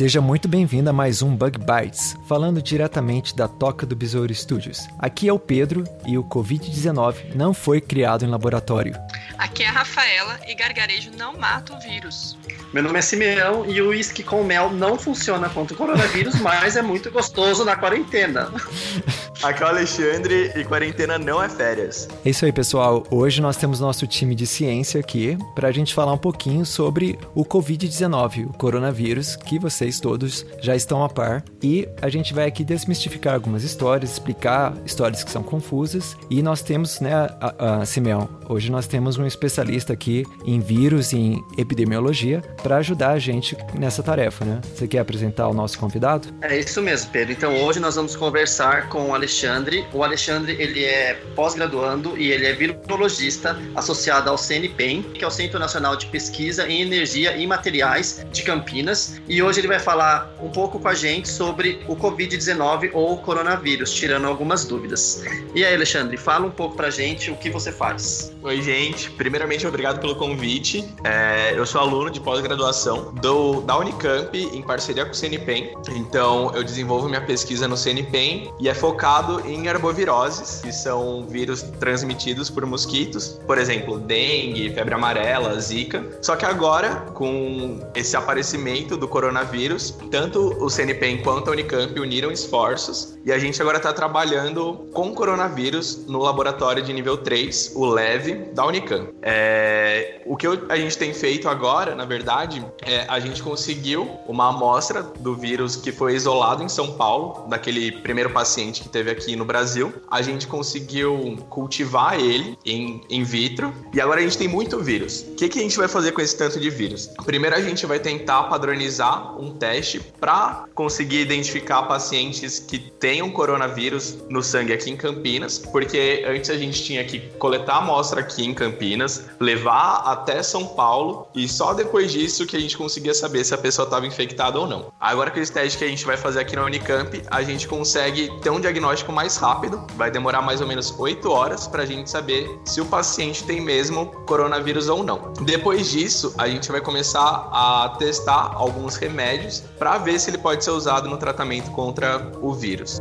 Seja muito bem-vindo a mais um Bug Bites, falando diretamente da Toca do Besouro Studios. Aqui é o Pedro e o Covid-19 não foi criado em laboratório. Aqui é a Rafaela e gargarejo não mata o vírus. Meu nome é Simeão e o uísque com mel não funciona contra o coronavírus, mas é muito gostoso na quarentena. Aqui é o Alexandre e quarentena não é férias. É isso aí, pessoal. Hoje nós temos nosso time de ciência aqui para a gente falar um pouquinho sobre o Covid-19, o coronavírus, que vocês todos já estão a par. E a gente vai aqui desmistificar algumas histórias, explicar histórias que são confusas. E nós temos, né, a, a Simeão, hoje nós temos um especialista aqui em vírus e em epidemiologia para ajudar a gente nessa tarefa, né? Você quer apresentar o nosso convidado? É isso mesmo, Pedro. Então hoje nós vamos conversar com o Alexandre. O Alexandre ele é pós-graduando e ele é virologista associado ao CNPEM, que é o Centro Nacional de Pesquisa em Energia e Materiais de Campinas. E hoje ele vai falar um pouco com a gente sobre o Covid-19 ou coronavírus, tirando algumas dúvidas. E aí, Alexandre, fala um pouco pra gente o que você faz. Oi, gente. Primeiramente, obrigado pelo convite. É, eu sou aluno de pós-graduação da Unicamp em parceria com o CNPEM. Então, eu desenvolvo minha pesquisa no CNPEM e é focado em arboviroses, que são vírus transmitidos por mosquitos, por exemplo, dengue, febre amarela, zika. Só que agora, com esse aparecimento do coronavírus, tanto o CNPEM quanto a Unicamp uniram esforços e a gente agora está trabalhando com coronavírus no laboratório de nível 3, o LEV, da Unicamp. É, o que a gente tem feito agora, na verdade, é a gente conseguiu uma amostra do vírus que foi isolado em São Paulo, daquele primeiro paciente que teve aqui no Brasil. A gente conseguiu cultivar ele em, in vitro e agora a gente tem muito vírus. O que, que a gente vai fazer com esse tanto de vírus? Primeiro, a gente vai tentar padronizar um teste para conseguir identificar pacientes que tenham coronavírus no sangue aqui em Campinas, porque antes a gente tinha que coletar a amostra aqui em Campinas, levar até São Paulo e só depois disso que a gente conseguia saber se a pessoa estava infectada ou não. Agora com esse teste que a gente vai fazer aqui na Unicamp, a gente consegue ter um diagnóstico mais rápido, vai demorar mais ou menos 8 horas para a gente saber se o paciente tem mesmo coronavírus ou não. Depois disso, a gente vai começar a testar alguns remédios para ver se ele pode ser usado no tratamento contra o vírus.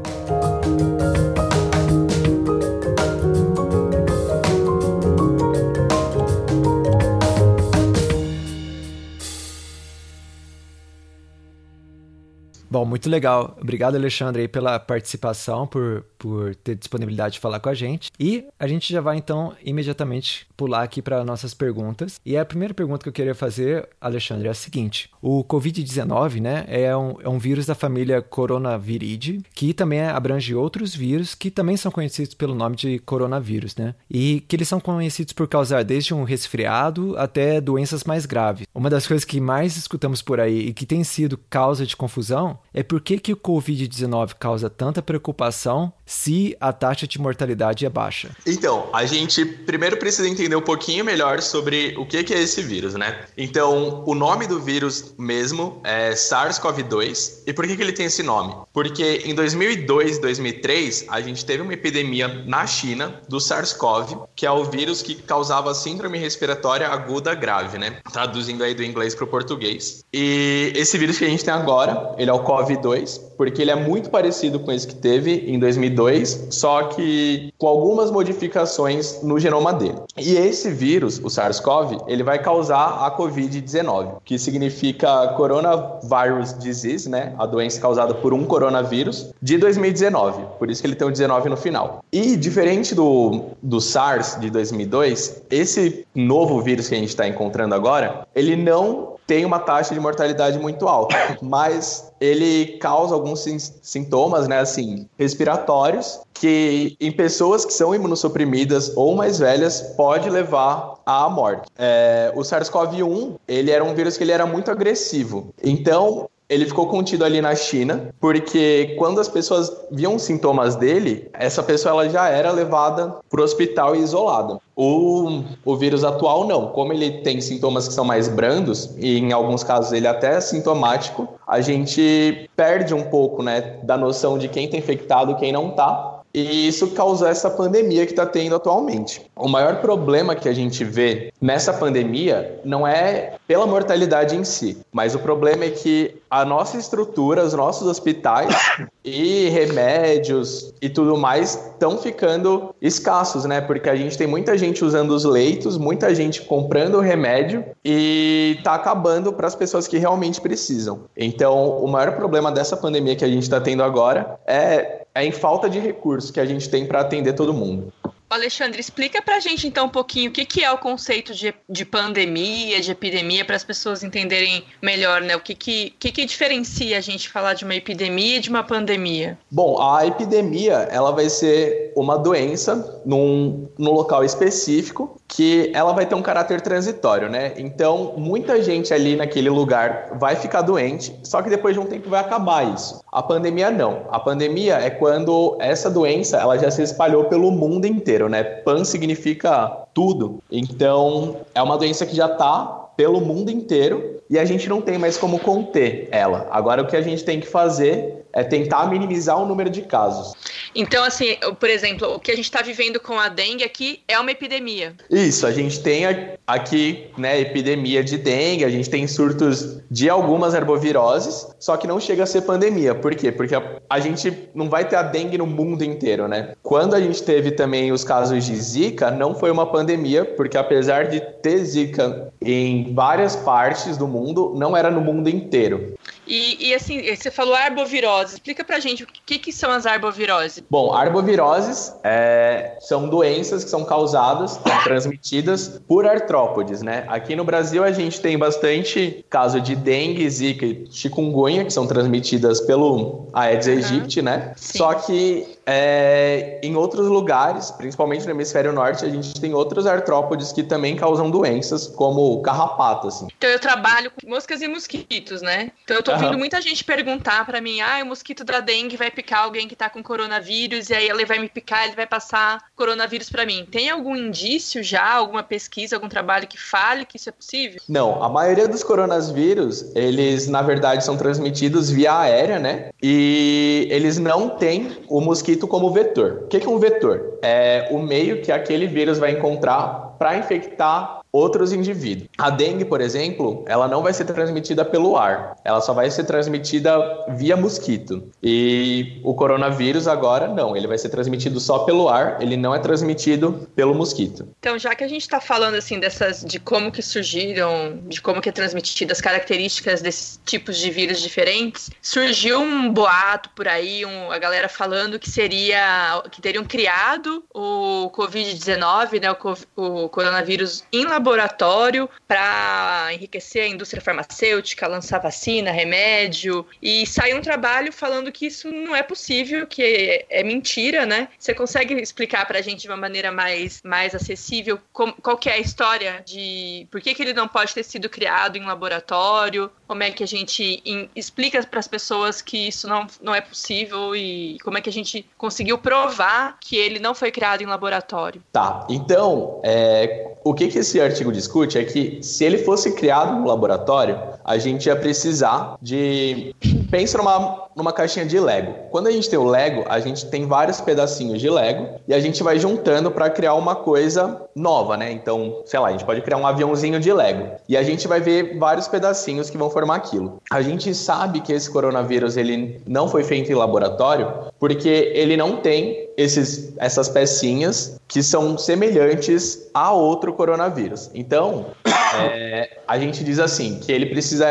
Bom, muito legal. Obrigado, Alexandre, aí, pela participação, por, por ter disponibilidade de falar com a gente. E a gente já vai, então, imediatamente pular aqui para nossas perguntas. E a primeira pergunta que eu queria fazer, Alexandre, é a seguinte. O Covid-19, né, é um, é um vírus da família Coronaviridae, que também abrange outros vírus que também são conhecidos pelo nome de coronavírus, né? E que eles são conhecidos por causar desde um resfriado até doenças mais graves. Uma das coisas que mais escutamos por aí e que tem sido causa de confusão é por que, que o Covid-19 causa tanta preocupação se a taxa de mortalidade é baixa? Então, a gente primeiro precisa entender um pouquinho melhor sobre o que, que é esse vírus, né? Então, o nome do vírus mesmo é SARS-CoV-2. E por que, que ele tem esse nome? Porque em 2002 2003, a gente teve uma epidemia na China do SARS-CoV, que é o vírus que causava síndrome respiratória aguda grave, né? Traduzindo aí do inglês para o português. E esse vírus que a gente tem agora, ele é o CoV-2, porque ele é muito parecido com esse que teve em 2002, só que com algumas modificações no genoma dele. E esse vírus, o SARS-CoV, ele vai causar a COVID-19, que significa Coronavirus Disease, né? A doença causada por um coronavírus de 2019. Por isso que ele tem o 19 no final. E diferente do, do SARS de 2002, esse novo vírus que a gente está encontrando agora, ele não tem uma taxa de mortalidade muito alta, mas ele causa alguns sintomas, né, assim, respiratórios, que em pessoas que são imunossuprimidas ou mais velhas pode levar à morte. É, o SARS-CoV-1, ele era um vírus que ele era muito agressivo. Então, ele ficou contido ali na China, porque quando as pessoas viam sintomas dele, essa pessoa ela já era levada para o hospital e isolada. O, o vírus atual não, como ele tem sintomas que são mais brandos e em alguns casos ele até é sintomático, a gente perde um pouco, né, da noção de quem está infectado quem não está e isso causou essa pandemia que está tendo atualmente. O maior problema que a gente vê nessa pandemia não é pela mortalidade em si, mas o problema é que a nossa estrutura, os nossos hospitais e remédios e tudo mais estão ficando escassos, né? Porque a gente tem muita gente usando os leitos, muita gente comprando remédio e está acabando para as pessoas que realmente precisam. Então, o maior problema dessa pandemia que a gente está tendo agora é, é em falta de recursos que a gente tem para atender todo mundo. Alexandre, explica pra gente então um pouquinho o que, que é o conceito de, de pandemia, de epidemia, para as pessoas entenderem melhor, né? O que que, que que diferencia a gente falar de uma epidemia e de uma pandemia? Bom, a epidemia, ela vai ser uma doença num, num local específico que ela vai ter um caráter transitório, né? Então, muita gente ali naquele lugar vai ficar doente, só que depois de um tempo vai acabar isso. A pandemia não. A pandemia é quando essa doença, ela já se espalhou pelo mundo inteiro, né? Pan significa tudo. Então, é uma doença que já está pelo mundo inteiro e a gente não tem mais como conter ela. Agora, o que a gente tem que fazer é tentar minimizar o número de casos. Então, assim, por exemplo, o que a gente está vivendo com a dengue aqui é uma epidemia. Isso, a gente tem aqui, né, epidemia de dengue, a gente tem surtos de algumas herboviroses, só que não chega a ser pandemia. Por quê? Porque a, a gente não vai ter a dengue no mundo inteiro, né? Quando a gente teve também os casos de Zika, não foi uma pandemia, porque apesar de ter Zika em várias partes do mundo, não era no mundo inteiro. E, e, assim, você falou arbovirose. Explica pra gente o que, que são as arboviroses. Bom, arboviroses é, são doenças que são causadas, transmitidas por artrópodes, né? Aqui no Brasil a gente tem bastante caso de dengue, zika e chikungunya, que são transmitidas pelo Aedes uhum. aegypti, né? Sim. Só que é, em outros lugares, principalmente no hemisfério norte, a gente tem outros artrópodes que também causam doenças, como carrapato, assim. Então eu trabalho com moscas e mosquitos, né? Então eu tô ouvindo uhum. muita gente perguntar para mim, ah, o mosquito da dengue vai picar alguém que tá com coronavírus e aí ele vai me picar, ele vai passar coronavírus para mim. Tem algum indício já, alguma pesquisa, algum trabalho que fale que isso é possível? Não, a maioria dos coronavírus, eles na verdade são transmitidos via aérea, né? E eles não têm o mosquito mosquito como vetor. O que é um vetor? É o meio que aquele vírus vai encontrar para infectar outros indivíduos. A dengue, por exemplo, ela não vai ser transmitida pelo ar, ela só vai ser transmitida via mosquito. E o coronavírus agora não, ele vai ser transmitido só pelo ar, ele não é transmitido pelo mosquito. Então, já que a gente está falando assim dessas de como que surgiram, de como que é transmitido as características desses tipos de vírus diferentes, surgiu um boato por aí, um, a galera falando que seria que teriam criado o COVID-19, né, o, o coronavírus em laboratório para enriquecer a indústria farmacêutica, lançar vacina, remédio. E saiu um trabalho falando que isso não é possível, que é, é mentira, né? Você consegue explicar para a gente de uma maneira mais, mais acessível qual que é a história de por que, que ele não pode ter sido criado em laboratório? Como é que a gente in, explica para as pessoas que isso não, não é possível e como é que a gente conseguiu provar que ele não foi criado em laboratório? Tá, então, é, o que, que esse artigo discute é que se ele fosse criado no laboratório, a gente ia precisar de. Pensa numa, numa caixinha de Lego. Quando a gente tem o Lego, a gente tem vários pedacinhos de Lego e a gente vai juntando para criar uma coisa nova, né? Então, sei lá, a gente pode criar um aviãozinho de Lego e a gente vai ver vários pedacinhos que vão formar aquilo. A gente sabe que esse coronavírus ele não foi feito em laboratório porque ele não tem esses, essas pecinhas que são semelhantes a outro coronavírus. Então, é, a gente diz assim que ele precisa,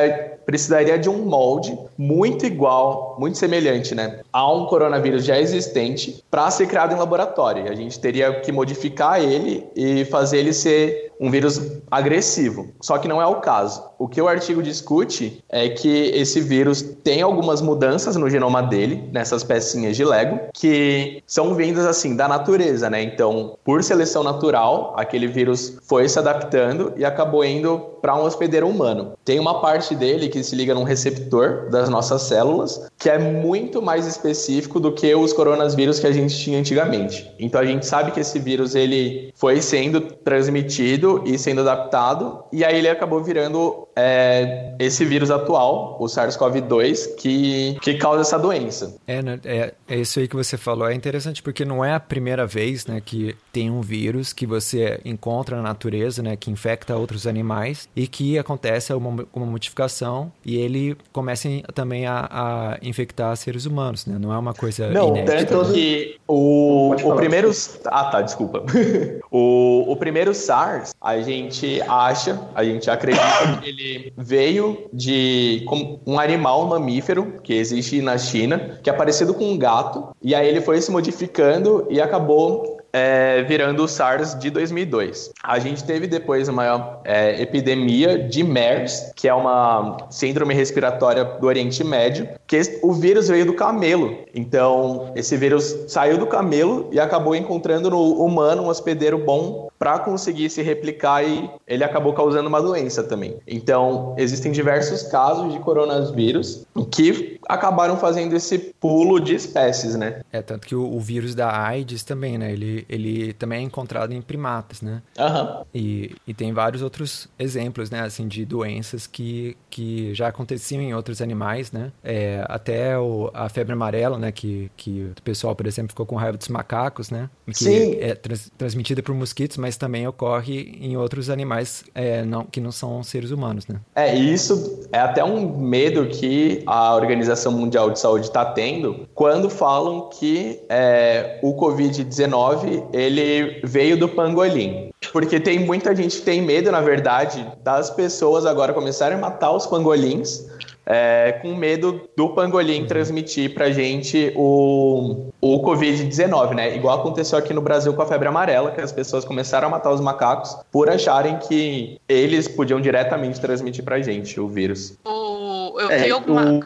precisaria de um molde muito igual, muito semelhante, né, a um coronavírus já existente para ser criado em laboratório. A gente teria que modificar ele e fazer ele ser um vírus agressivo. Só que não é o caso. O que o artigo discute é que esse vírus tem algumas mudanças no genoma dele, nessas pecinhas de Lego, que são vindas assim da natureza, né? Então, por seleção natural, aquele vírus foi se adaptando e acabou indo para um hospedeiro humano. Tem uma parte dele que que se liga num receptor das nossas células, que é muito mais específico do que os coronavírus que a gente tinha antigamente. Então a gente sabe que esse vírus ele foi sendo transmitido e sendo adaptado, e aí ele acabou virando é, esse vírus atual, o SARS-CoV-2, que, que causa essa doença. É, né, é, é isso aí que você falou. É interessante porque não é a primeira vez né, que tem um vírus que você encontra na natureza, né, que infecta outros animais e que acontece uma, uma modificação e ele começa também a, a, infectar seres humanos, né? Não é uma coisa Não, inédita, tanto né? que o, o primeiro... Ah, tá, desculpa. o, o primeiro SARS, a gente acha, a gente acredita que ele veio de um animal mamífero que existe na China, que é parecido com um gato, e aí ele foi se modificando e acabou é, virando o SARS de 2002. A gente teve depois uma é, epidemia de MERS, que é uma síndrome respiratória do Oriente Médio, que o vírus veio do camelo. Então, esse vírus saiu do camelo e acabou encontrando no humano um hospedeiro bom para conseguir se replicar e ele acabou causando uma doença também. Então, existem diversos casos de coronavírus que acabaram fazendo esse pulo de espécies, né? É, tanto que o, o vírus da AIDS também, né? Ele, ele também é encontrado em primatas, né? Uhum. E, e tem vários outros exemplos, né? Assim, de doenças que, que já aconteciam em outros animais, né? É, até o, a febre amarela, né? Que, que o pessoal, por exemplo, ficou com raiva dos macacos, né? Que Sim. é trans, transmitida por mosquitos, mas também ocorre em outros animais é, não, que não são seres humanos, né? É, isso é até um medo que a Organização Mundial de Saúde está tendo quando falam que é, o Covid-19 ele veio do pangolim. Porque tem muita gente que tem medo, na verdade, das pessoas agora começarem a matar os pangolins é, com medo do pangolim transmitir pra gente o, o Covid-19, né? Igual aconteceu aqui no Brasil com a febre amarela, que as pessoas começaram a matar os macacos por acharem que eles podiam diretamente transmitir pra gente o vírus. O, eu é, alguma. O,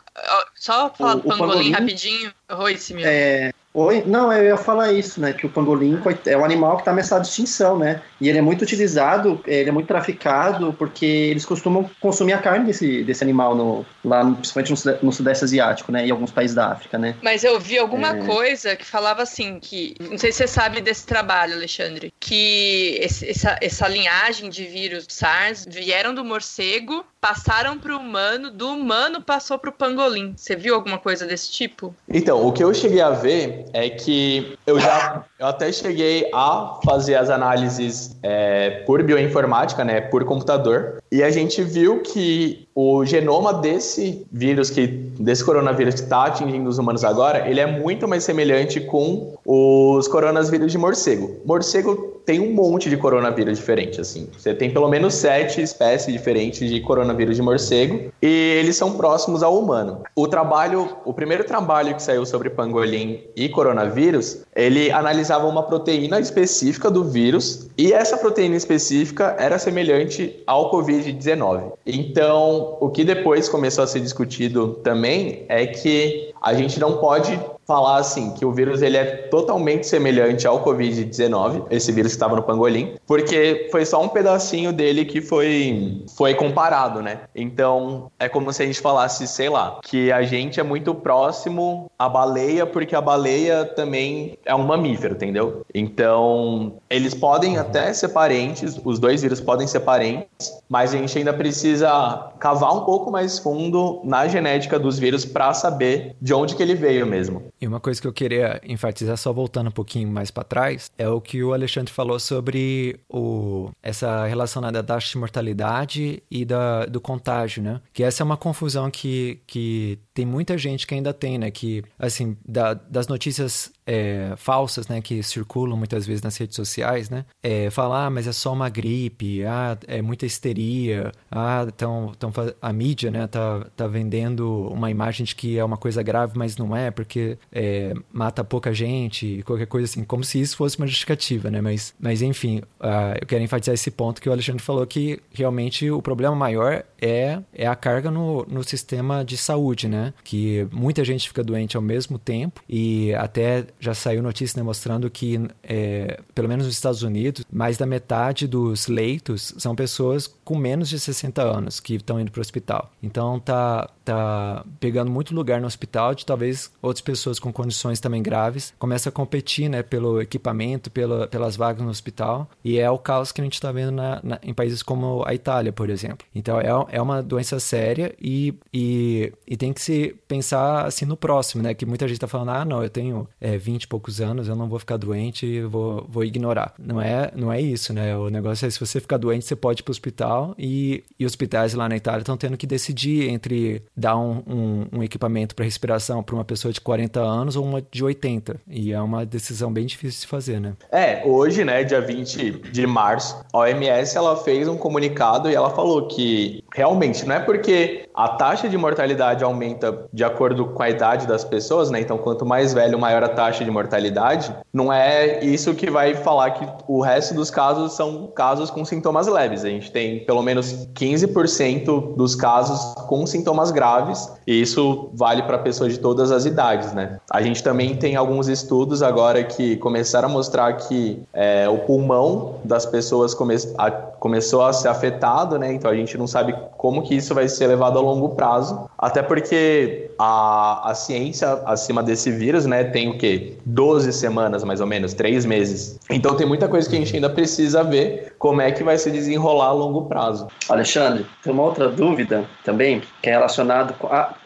Só falar do pangolim, pangolim rapidinho. Oi, Simeão. É, Oi? Não, eu ia falar isso, né? Que o pangolim é um animal que está ameaçado de extinção, né? E ele é muito utilizado, ele é muito traficado, porque eles costumam consumir a carne desse, desse animal, no, lá principalmente no, no Sudeste Asiático, né? E alguns países da África, né? Mas eu vi alguma é... coisa que falava assim, que. Não sei se você sabe desse trabalho, Alexandre, que esse, essa, essa linhagem de vírus SARS vieram do morcego, passaram para o humano, do humano passou para o pangolim. Você viu alguma coisa desse tipo? Então, o que eu cheguei a ver é que eu já eu até cheguei a fazer as análises é, por bioinformática, né, por computador, e a gente viu que o genoma desse vírus que desse coronavírus que está atingindo os humanos agora, ele é muito mais semelhante com os coronavírus de morcego. Morcego tem um monte de coronavírus diferente, assim. Você tem pelo menos sete espécies diferentes de coronavírus de morcego e eles são próximos ao humano. O trabalho, o primeiro trabalho que saiu sobre pangolim e coronavírus, ele analisava uma proteína específica do vírus e essa proteína específica era semelhante ao COVID-19. Então, o que depois começou a ser discutido também é que a gente não pode falar assim que o vírus ele é totalmente semelhante ao COVID-19, esse vírus que estava no pangolim, porque foi só um pedacinho dele que foi foi comparado, né? Então, é como se a gente falasse, sei lá, que a gente é muito próximo à baleia porque a baleia também é um mamífero, entendeu? Então, eles podem até ser parentes, os dois vírus podem ser parentes, mas a gente ainda precisa cavar um pouco mais fundo na genética dos vírus para saber de onde que ele veio mesmo. E uma coisa que eu queria enfatizar, só voltando um pouquinho mais para trás, é o que o Alexandre falou sobre o, essa relação da taxa de mortalidade e da, do contágio, né? Que essa é uma confusão que, que tem muita gente que ainda tem, né? Que, assim, da, das notícias é, falsas, né, que circulam muitas vezes nas redes sociais, né, é, falar, ah, mas é só uma gripe, ah, é muita histeria, ah, então, então a mídia, né, tá, tá vendendo uma imagem de que é uma coisa grave, mas não é, porque é, mata pouca gente, qualquer coisa assim, como se isso fosse uma justificativa, né? Mas, mas enfim, uh, eu quero enfatizar esse ponto que o Alexandre falou que realmente o problema maior é, é a carga no, no sistema de saúde, né? Que muita gente fica doente ao mesmo tempo e até já saiu notícia né, mostrando que, é, pelo menos nos Estados Unidos, mais da metade dos leitos são pessoas com menos de 60 anos que estão indo para o hospital. Então tá, tá pegando muito lugar no hospital de talvez outras pessoas com condições também graves começam a competir né, pelo equipamento, pela, pelas vagas no hospital e é o caos que a gente está vendo na, na, em países como a Itália, por exemplo. Então é, é uma doença séria e, e, e tem que se pensar assim no próximo, né? Que muita gente está falando, ah, não, eu tenho é, 20 e poucos anos, eu não vou ficar doente vou, vou ignorar. Não é, não é isso, né? O negócio é se você ficar doente, você pode ir para o hospital e, e hospitais lá na Itália estão tendo que decidir entre dar um, um, um equipamento para respiração para uma pessoa de 40 anos ou uma de 80. E é uma decisão bem difícil de fazer, né? É, hoje, né, dia 20 de março, a OMS ela fez um comunicado e ela falou que realmente não é porque a taxa de mortalidade aumenta de acordo com a idade das pessoas, né? Então, quanto mais velho, maior a taxa de mortalidade. Não é isso que vai falar que o resto dos casos são casos com sintomas leves. A gente tem pelo menos 15% dos casos com sintomas graves, e isso vale para pessoas de todas as idades, né? A gente também tem alguns estudos agora que começaram a mostrar que é, o pulmão das pessoas come a, começou a ser afetado, né? Então a gente não sabe como que isso vai ser levado a longo prazo, até porque a, a ciência acima desse vírus, né, tem o quê? 12 semanas, mais ou menos, 3 meses. Então tem muita coisa que a gente ainda precisa ver como é que vai se desenrolar a longo prazo. Alexandre, tem uma outra dúvida também, que é relacionada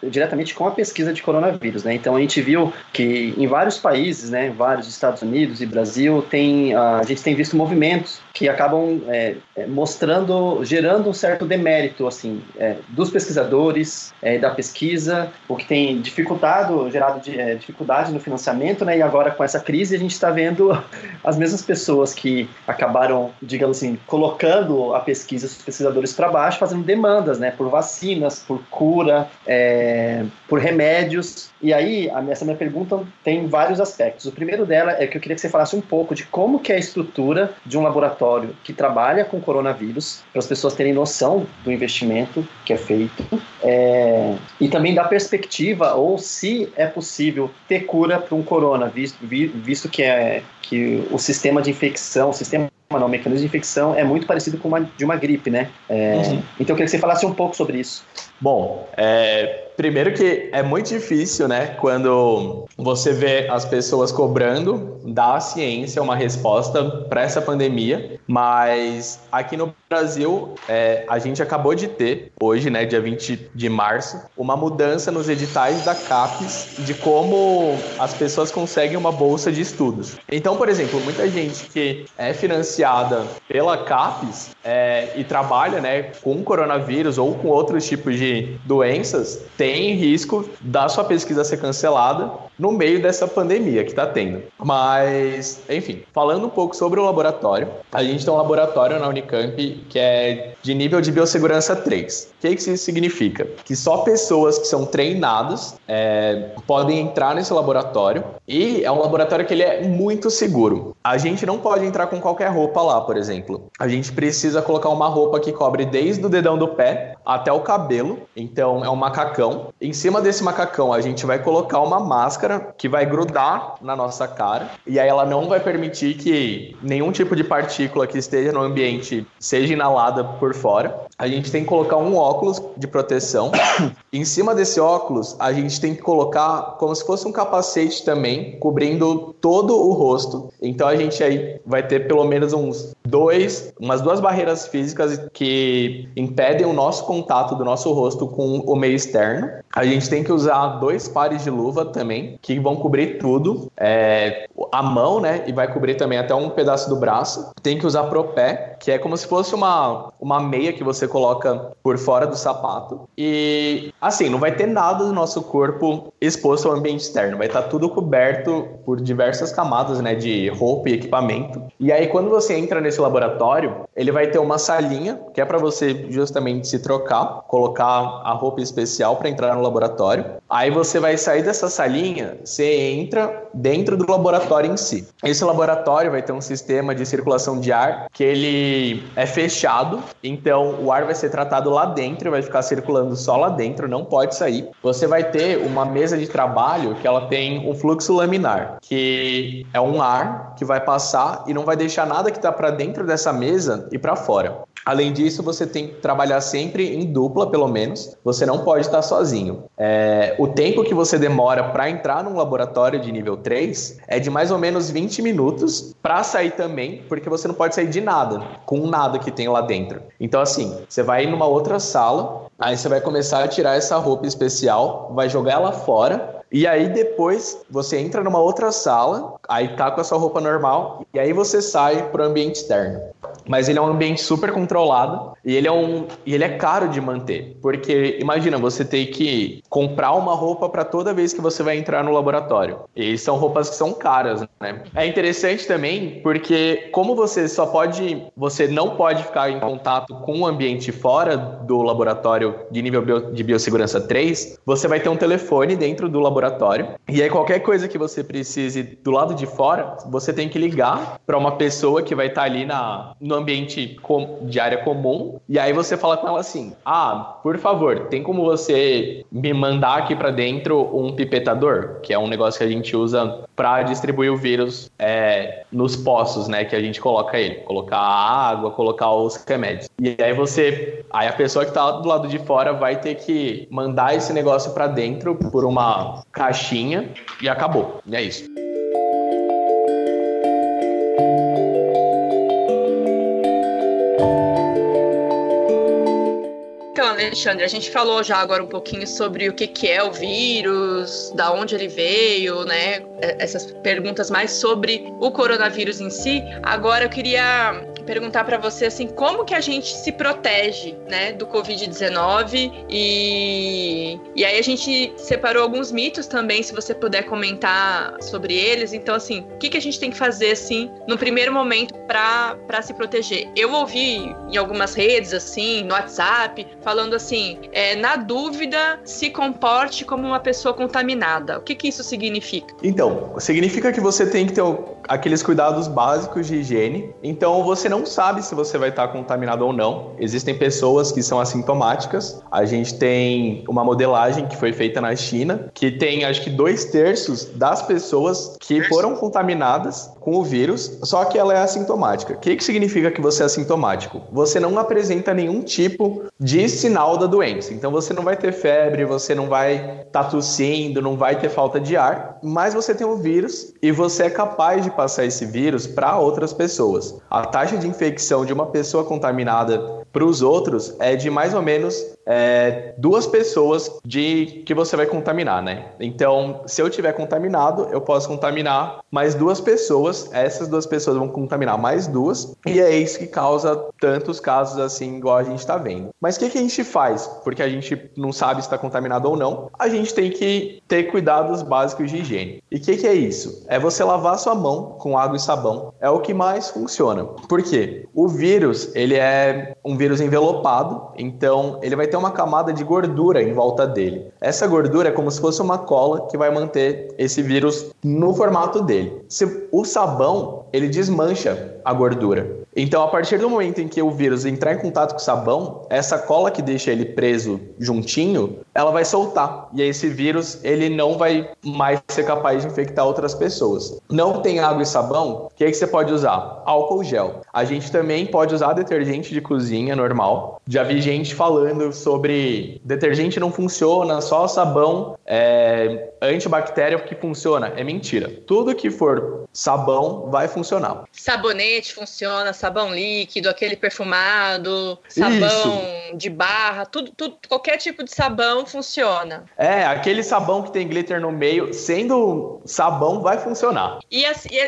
diretamente com a pesquisa de coronavírus, né? Então a gente viu que em vários países, né, vários Estados Unidos e Brasil, tem, a gente tem visto movimentos que acabam é, é, mostrando, gerando um certo demérito, assim, é, dos pesquisadores, é, da pesquisa, o que tem dificultado, gerado de, é, dificuldade no financiamento, né? E agora com essa crise a gente está vendo as mesmas pessoas que acabaram, digamos assim, colocando a pesquisa, os pesquisadores para baixo, fazendo demandas, né? Por vacinas, por cura, é, por remédios. E aí, a, essa minha pergunta tem vários aspectos. O primeiro dela é que eu queria que você falasse um pouco de como que é a estrutura de um laboratório que trabalha com coronavírus, para as pessoas terem noção do investimento que é feito, é, e também da perspectiva, ou se é possível ter cura para um corona, visto, visto que, é, que o sistema de infecção, o sistema não, o mecanismo de infecção é muito parecido com uma de uma gripe, né? É, uhum. Então eu queria que você falasse um pouco sobre isso. Bom, é, primeiro que é muito difícil, né, quando você vê as pessoas cobrando da ciência uma resposta para essa pandemia, mas aqui no Brasil é, a gente acabou de ter, hoje, né, dia 20 de março, uma mudança nos editais da CAPES de como as pessoas conseguem uma bolsa de estudos. Então, por exemplo, muita gente que é financiada pela CAPES é, e trabalha, né, com coronavírus ou com outros tipos de doenças, tem risco da sua pesquisa ser cancelada no meio dessa pandemia que está tendo. Mas, enfim, falando um pouco sobre o laboratório, a gente tem um laboratório na Unicamp que é de nível de biossegurança 3. O que, que isso significa? Que só pessoas que são treinadas é, podem entrar nesse laboratório e é um laboratório que ele é muito seguro. A gente não pode entrar com qualquer roupa lá, por exemplo. A gente precisa colocar uma roupa que cobre desde o dedão do pé até o cabelo. Então é um macacão. Em cima desse macacão a gente vai colocar uma máscara que vai grudar na nossa cara e aí ela não vai permitir que nenhum tipo de partícula que esteja no ambiente seja inalada por fora. A gente tem que colocar um óculos de proteção. em cima desse óculos, a gente tem que colocar como se fosse um capacete também, cobrindo todo o rosto. Então a gente aí vai ter pelo menos uns dois, umas duas barreiras físicas que impedem o nosso contato do nosso rosto com o meio externo. A gente tem que usar dois pares de luva também, que vão cobrir tudo, é, a mão, né? E vai cobrir também até um pedaço do braço. Tem que usar pro pé, que é como se fosse uma, uma meia que você coloca por fora do sapato. E assim, não vai ter nada do nosso corpo exposto ao ambiente externo, vai estar tudo coberto por diversas camadas, né? De roupa e equipamento. E aí, quando você entra nesse laboratório, ele vai ter uma salinha que é para você justamente se trocar, colocar a roupa especial para entrar no laboratório. Aí você vai sair dessa salinha, você entra dentro do laboratório em si. Esse laboratório vai ter um sistema de circulação de ar que ele é fechado, então o ar vai ser tratado lá dentro, vai ficar circulando só lá dentro, não pode sair. Você vai ter uma mesa de trabalho que ela tem um fluxo laminar, que é um ar que vai passar e não vai deixar nada que está para dentro dessa mesa e para fora. Além disso, você tem que trabalhar sempre em dupla, pelo menos. Você não pode estar sozinho. É, o tempo que você demora para entrar num laboratório de nível 3 é de mais ou menos 20 minutos para sair também, porque você não pode sair de nada, com nada que tem lá dentro. Então, assim, você vai numa outra sala, aí você vai começar a tirar essa roupa especial, vai jogar ela fora e aí depois você entra numa outra sala, aí tá com a sua roupa normal, e aí você sai pro ambiente externo mas ele é um ambiente super controlado e ele é um e ele é caro de manter, porque imagina você ter que comprar uma roupa para toda vez que você vai entrar no laboratório. E são roupas que são caras, né? É interessante também porque como você só pode, você não pode ficar em contato com o ambiente fora do laboratório de nível bio, de biossegurança 3, você vai ter um telefone dentro do laboratório e aí qualquer coisa que você precise do lado de fora, você tem que ligar para uma pessoa que vai estar tá ali na no ambiente de área comum, e aí você fala com ela assim: Ah, por favor, tem como você me mandar aqui para dentro um pipetador, que é um negócio que a gente usa para distribuir o vírus é, nos poços, né? Que a gente coloca ele, colocar a água, colocar os remédios. E aí você, aí a pessoa que tá do lado de fora vai ter que mandar esse negócio para dentro por uma caixinha e acabou. E é isso. Alexandre, a gente falou já agora um pouquinho sobre o que, que é o vírus, da onde ele veio, né? É, essas perguntas mais sobre o coronavírus em si. Agora eu queria perguntar para você assim, como que a gente se protege, né, do COVID-19 e e aí a gente separou alguns mitos também, se você puder comentar sobre eles. Então assim, o que que a gente tem que fazer assim no primeiro momento para para se proteger? Eu ouvi em algumas redes assim, no WhatsApp, falando assim, é, na dúvida, se comporte como uma pessoa contaminada. O que que isso significa? Então, significa que você tem que ter aqueles cuidados básicos de higiene. Então, você não sabe se você vai estar contaminado ou não. Existem pessoas que são assintomáticas. A gente tem uma modelagem que foi feita na China, que tem acho que dois terços das pessoas que foram contaminadas com o vírus, só que ela é assintomática. O que, que significa que você é assintomático? Você não apresenta nenhum tipo de sinal da doença. Então, você não vai ter febre, você não vai estar tá tossindo, não vai ter falta de ar, mas você tem o vírus e você é capaz de passar esse vírus para outras pessoas. A taxa de infecção de uma pessoa contaminada para os outros é de mais ou menos é, duas pessoas de que você vai contaminar, né? Então, se eu tiver contaminado, eu posso contaminar mais duas pessoas. Essas duas pessoas vão contaminar mais duas e é isso que causa tantos casos assim, igual a gente está vendo. Mas o que, que a gente faz? Porque a gente não sabe se está contaminado ou não. A gente tem que ter cuidados básicos de higiene. E o que, que é isso? É você lavar sua mão com água e sabão. É o que mais funciona. Por quê? O vírus, ele é um vírus envelopado, então ele vai ter uma camada de gordura em volta dele. Essa gordura é como se fosse uma cola que vai manter esse vírus no formato dele. Se o sabão, ele desmancha a gordura. Então, a partir do momento em que o vírus entrar em contato com o sabão, essa cola que deixa ele preso juntinho, ela vai soltar. E esse vírus, ele não vai mais ser capaz de infectar outras pessoas. Não tem água e sabão, o que, é que você pode usar? Álcool gel. A gente também pode usar detergente de cozinha normal. Já vi gente falando sobre detergente não funciona, só sabão é, antibactéria que funciona. É mentira. Tudo que for sabão vai funcionar. Sabonete funciona, sabão líquido, aquele perfumado, sabão Isso. de barra, tudo, tudo, qualquer tipo de sabão funciona. É, aquele sabão que tem glitter no meio, sendo sabão, vai funcionar. E,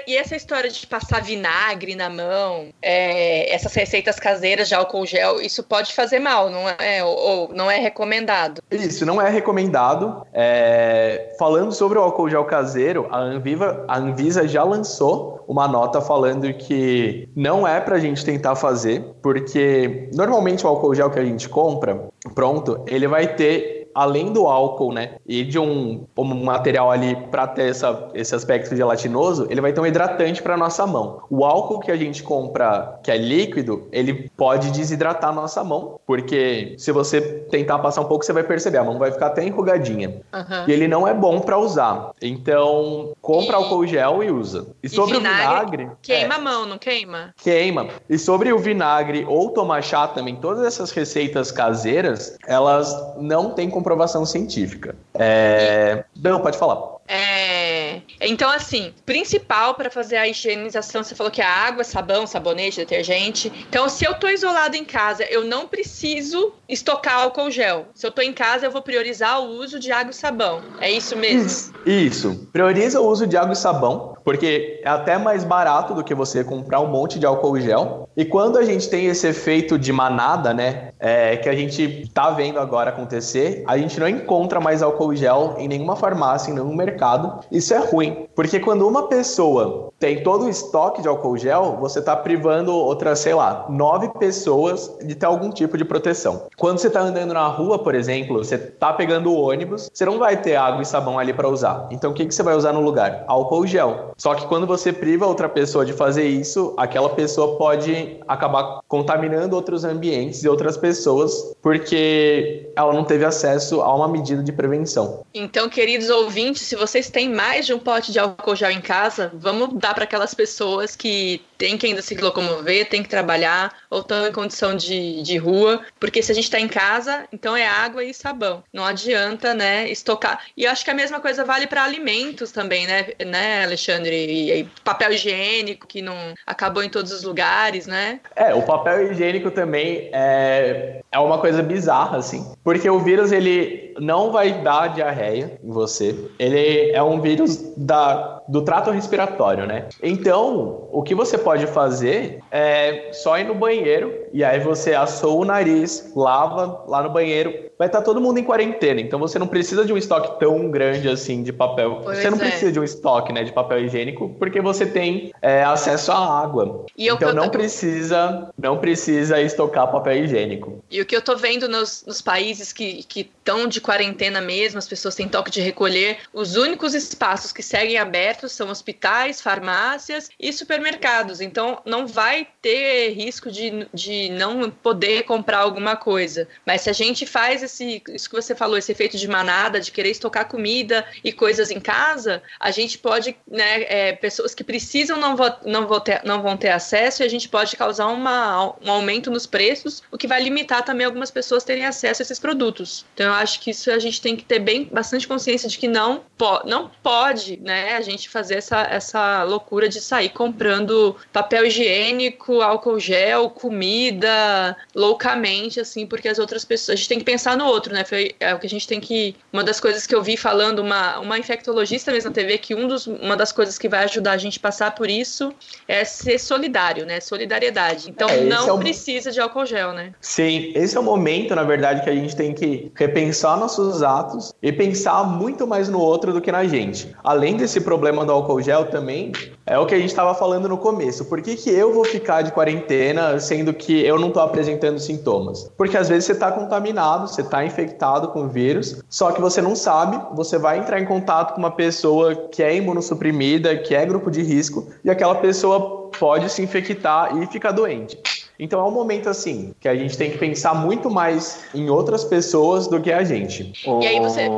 e, essa história de passar vinagre na mão, é, essas receitas caseiras de álcool gel, isso pode fazer mal, não é? Ou, ou não é recomendado? Isso, não é recomendado. É, falando sobre o álcool gel caseiro, a Anviva, a Anvisa já lançou uma nota falando que não é pra gente tentar fazer, porque normalmente o álcool gel que a gente compra, pronto, ele vai ter além do álcool, né, e de um, um material ali para ter essa, esse aspecto gelatinoso, ele vai ter um hidratante para nossa mão. O álcool que a gente compra, que é líquido, ele pode desidratar a nossa mão, porque se você tentar passar um pouco, você vai perceber, a mão vai ficar até enrugadinha. Uhum. E ele não é bom para usar. Então, compra e... álcool gel e usa. E sobre e vinagre, o vinagre. Queima é, a mão, não queima? Queima. E sobre o vinagre ou tomar chá também, todas essas receitas caseiras, elas não têm comprovação científica. É... Não, pode falar. É... Então, assim, principal para fazer a higienização, você falou que é água, sabão, sabonete, detergente. Então, se eu tô isolado em casa, eu não preciso estocar álcool gel. Se eu tô em casa, eu vou priorizar o uso de água e sabão. É isso mesmo? Isso. isso. Prioriza o uso de água e sabão, porque é até mais barato do que você comprar um monte de álcool gel. E quando a gente tem esse efeito de manada, né, é, que a gente tá vendo agora acontecer, a gente não encontra mais álcool gel em nenhuma farmácia, em nenhum mercado mercado. Isso é ruim, porque quando uma pessoa tem todo o estoque de álcool gel, você está privando outras, sei lá, nove pessoas de ter algum tipo de proteção. Quando você está andando na rua, por exemplo, você está pegando o ônibus, você não vai ter água e sabão ali para usar. Então o que, que você vai usar no lugar? Álcool gel. Só que quando você priva outra pessoa de fazer isso, aquela pessoa pode acabar contaminando outros ambientes e outras pessoas porque ela não teve acesso a uma medida de prevenção. Então, queridos ouvintes, se vocês têm mais de um pote de álcool gel em casa, vamos dar para aquelas pessoas que têm que ainda se locomover, têm que trabalhar ou estão em condição de, de rua, porque se a gente está em casa, então é água e sabão. Não adianta, né, estocar. E acho que a mesma coisa vale para alimentos também, né, né, Alexandre? E, e, papel higiênico que não acabou em todos os lugares, né? É, o papel higiênico também é, é uma coisa bizarra, assim, porque o vírus ele não vai dar diarreia em você. Ele é um vírus da, do trato respiratório, né? Então, o que você pode fazer é só ir no banheiro e aí você assou o nariz, lava lá no banheiro, vai estar tá todo mundo em quarentena, então você não precisa de um estoque tão grande assim de papel. Pois você não é. precisa de um estoque, né, de papel higiênico, porque você tem é, acesso à água. E então não tô... precisa, não precisa estocar papel higiênico. E o que eu tô vendo nos, nos países que estão de quarentena mesmo, as pessoas têm toque de recolher, os únicos espaços que seguem abertos são hospitais, farmácias e supermercados. Então não vai ter risco de, de não poder comprar alguma coisa. Mas se a gente faz esse, isso que você falou, esse efeito de manada, de querer estocar comida e coisas em casa, a gente pode, né, é, pessoas que precisam não, vão, não, vão ter, não vão ter acesso e a gente pode causar uma, um aumento nos preços, o que vai limitar também algumas pessoas terem acesso a esses produtos. Então eu acho que isso a gente tem que ter bem bastante consciência de que não, po não pode, né, a gente fazer essa, essa loucura de sair comprando papel higiênico, álcool gel, comida loucamente, assim, porque as outras pessoas. A gente tem que pensar no outro, né? Foi é o que a gente tem que. Uma das coisas que eu vi falando, uma, uma infectologista mesmo na TV, que um dos, uma das coisas que vai ajudar a gente a passar por isso é ser solidário, né? Solidariedade. Então é, não é o... precisa de álcool gel, né? Sim, esse é o momento, na verdade, que a gente tem que repensar nossos atos e pensar muito mais no outro do que na gente. Além desse problema do álcool gel também, é o que a gente estava falando no começo. Por que, que eu vou ficar de quarentena sendo que eu não estou apresentando sintomas? Porque às vezes você está contaminado, você está infectado com o vírus, só que você não sabe, você vai entrar em contato com uma pessoa que é imunossuprimida, que é grupo de risco, e aquela pessoa pode se infectar e ficar doente. Então é um momento assim que a gente tem que pensar muito mais em outras pessoas do que a gente. E aí você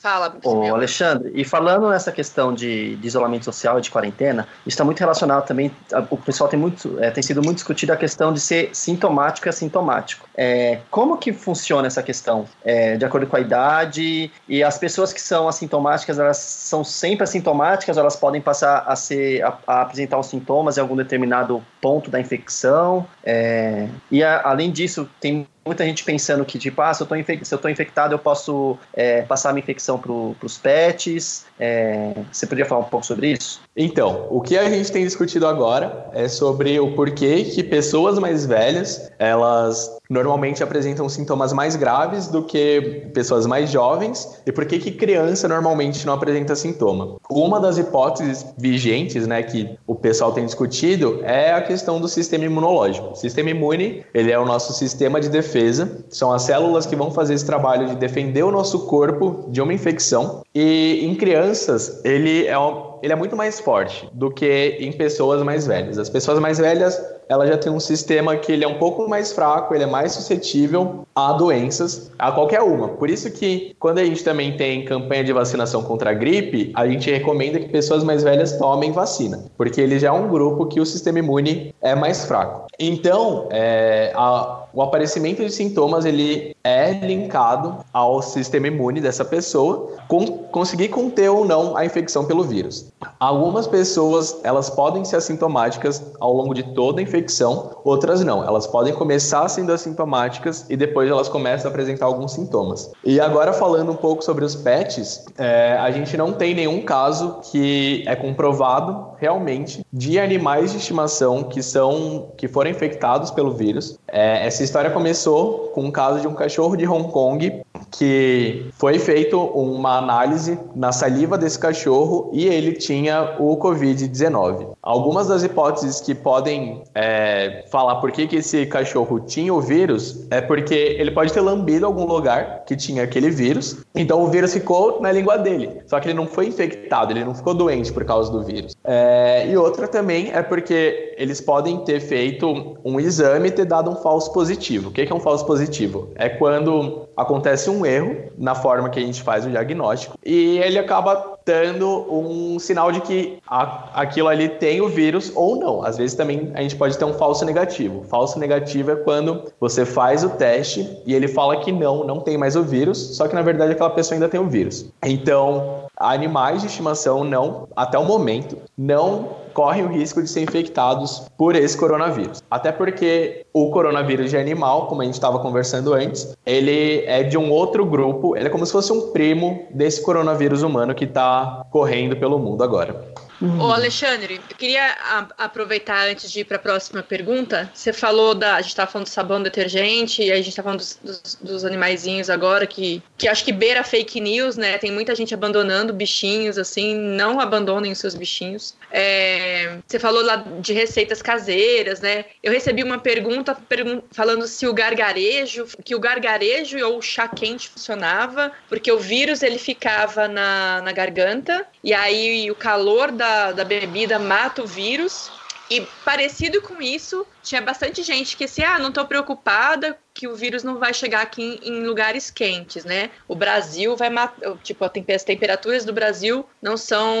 fala, Ô, Alexandre, e falando nessa questão de, de, isolamento social e de quarentena, está muito relacionado também. O pessoal tem muito, é, tem sido muito discutido a questão de ser sintomático e assintomático. É, como que funciona essa questão? É, de acordo com a idade e as pessoas que são assintomáticas, elas são sempre assintomáticas, ou elas podem passar a ser a, a apresentar os sintomas em algum determinado ponto da infecção. É, e a, além disso, tem muita gente pensando que, tipo, ah, se eu tô, se eu tô infectado, eu posso é, passar a minha infecção para os pets. É, você poderia falar um pouco sobre isso? Então, o que a gente tem discutido agora é sobre o porquê que pessoas mais velhas, elas normalmente apresentam sintomas mais graves do que pessoas mais jovens e por que que criança normalmente não apresenta sintoma. Uma das hipóteses vigentes, né, que o pessoal tem discutido é a questão do sistema imunológico. O sistema imune, ele é o nosso sistema de defesa defesa, são as células que vão fazer esse trabalho de defender o nosso corpo de uma infecção. E em crianças, ele é, um, ele é muito mais forte do que em pessoas mais velhas. As pessoas mais velhas ela já tem um sistema que ele é um pouco mais fraco, ele é mais suscetível a doenças, a qualquer uma. Por isso que quando a gente também tem campanha de vacinação contra a gripe, a gente recomenda que pessoas mais velhas tomem vacina, porque ele já é um grupo que o sistema imune é mais fraco. Então, é, a, o aparecimento de sintomas ele é linkado ao sistema imune dessa pessoa, com, conseguir conter ou não a infecção pelo vírus. Algumas pessoas elas podem ser assintomáticas ao longo de toda a infecção, outras não. Elas podem começar sendo assintomáticas e depois elas começam a apresentar alguns sintomas. E agora falando um pouco sobre os pets, é, a gente não tem nenhum caso que é comprovado realmente de animais de estimação que são que foram infectados pelo vírus. É, essa história começou com o caso de um cachorro de Hong Kong que foi feito uma análise na saliva desse cachorro e ele tinha o Covid-19. Algumas das hipóteses que podem é, falar por que, que esse cachorro tinha o vírus é porque ele pode ter lambido algum lugar que tinha aquele vírus, então o vírus ficou na língua dele. Só que ele não foi infectado, ele não ficou doente por causa do vírus. É, e outra também é porque eles podem ter feito um exame e ter dado um falso positivo. O que é um falso positivo? É quando acontece um erro na forma que a gente faz o diagnóstico e ele acaba dando um sinal de que a, aquilo ali tem o vírus ou não. Às vezes também a gente pode ter um falso negativo. Falso negativo é quando você faz o teste e ele fala que não, não tem mais o vírus, só que na verdade aquela pessoa ainda tem o vírus. Então, animais de estimação não, até o momento, não correm o risco de ser infectados por esse coronavírus. Até porque o coronavírus de animal, como a gente estava conversando antes, ele é de um outro grupo, ele é como se fosse um primo desse coronavírus humano que está correndo pelo mundo agora. Uhum. Ô Alexandre, eu queria aproveitar antes de ir para a próxima pergunta. Você falou da. A gente estava falando do sabão detergente, e a gente está falando dos, dos, dos, animaizinhos agora, que, que acho que beira fake news, né? Tem muita gente abandonando bichinhos, assim, não abandonem os seus bichinhos. É, você falou lá de receitas caseiras, né? Eu recebi uma pergunta pergun falando se o gargarejo, que o gargarejo ou o chá quente funcionava, porque o vírus ele ficava na, na garganta, e aí o calor da da, bebida mata o vírus. E parecido com isso, tinha bastante gente que assim, ah, não estou preocupada que o vírus não vai chegar aqui em, em lugares quentes, né? O Brasil vai matar, tipo, as temperaturas do Brasil não são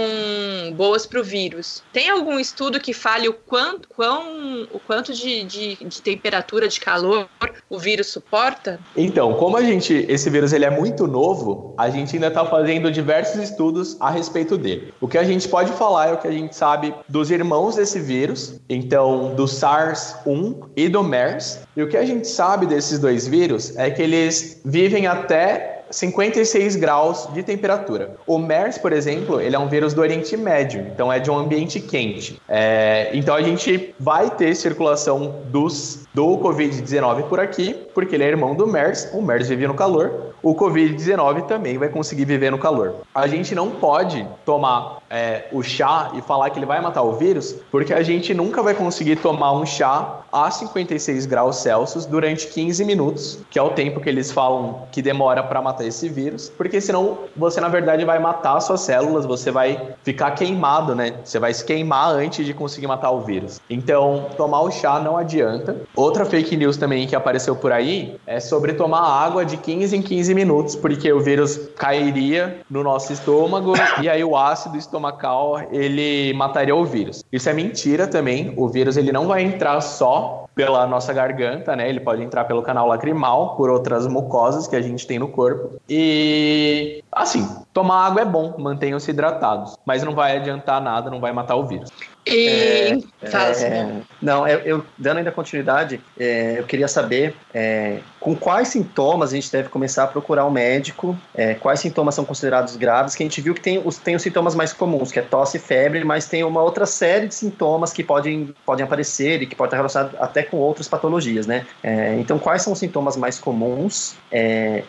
boas para o vírus. Tem algum estudo que fale o quanto, quão, o quanto de, de, de, temperatura, de calor o vírus suporta? Então, como a gente, esse vírus ele é muito novo, a gente ainda está fazendo diversos estudos a respeito dele. O que a gente pode falar é o que a gente sabe dos irmãos desse vírus, então do SARS 1 e do MERS. E o que a gente sabe desses dois vírus é que eles vivem até 56 graus de temperatura. O MERS, por exemplo, ele é um vírus do Oriente Médio, então é de um ambiente quente. É, então a gente vai ter circulação dos, do Covid-19 por aqui, porque ele é irmão do MERS, o MERS vive no calor, o Covid-19 também vai conseguir viver no calor. A gente não pode tomar é, o chá e falar que ele vai matar o vírus, porque a gente nunca vai conseguir tomar um chá a 56 graus Celsius durante 15 minutos, que é o tempo que eles falam que demora para matar esse vírus, porque senão você na verdade vai matar suas células, você vai ficar queimado, né? Você vai se queimar antes de conseguir matar o vírus. Então, tomar o chá não adianta. Outra fake news também que apareceu por aí é sobre tomar água de 15 em 15 minutos, porque o vírus cairia no nosso estômago e aí o ácido estomacal ele mataria o vírus. Isso é mentira também. O vírus ele não vai entrar só pela nossa garganta, né? Ele pode entrar pelo canal lacrimal, por outras mucosas que a gente tem no corpo. E assim, tomar água é bom, mantenham-se hidratados, mas não vai adiantar nada, não vai matar o vírus. E... É, é, não, eu, eu, dando ainda continuidade, é, eu queria saber é, com quais sintomas a gente deve começar a procurar um médico, é, quais sintomas são considerados graves, que a gente viu que tem os, tem os sintomas mais comuns, que é tosse e febre, mas tem uma outra série de sintomas que podem, podem aparecer e que podem estar relacionados até com outras patologias, né? É, então, quais são os sintomas mais comuns?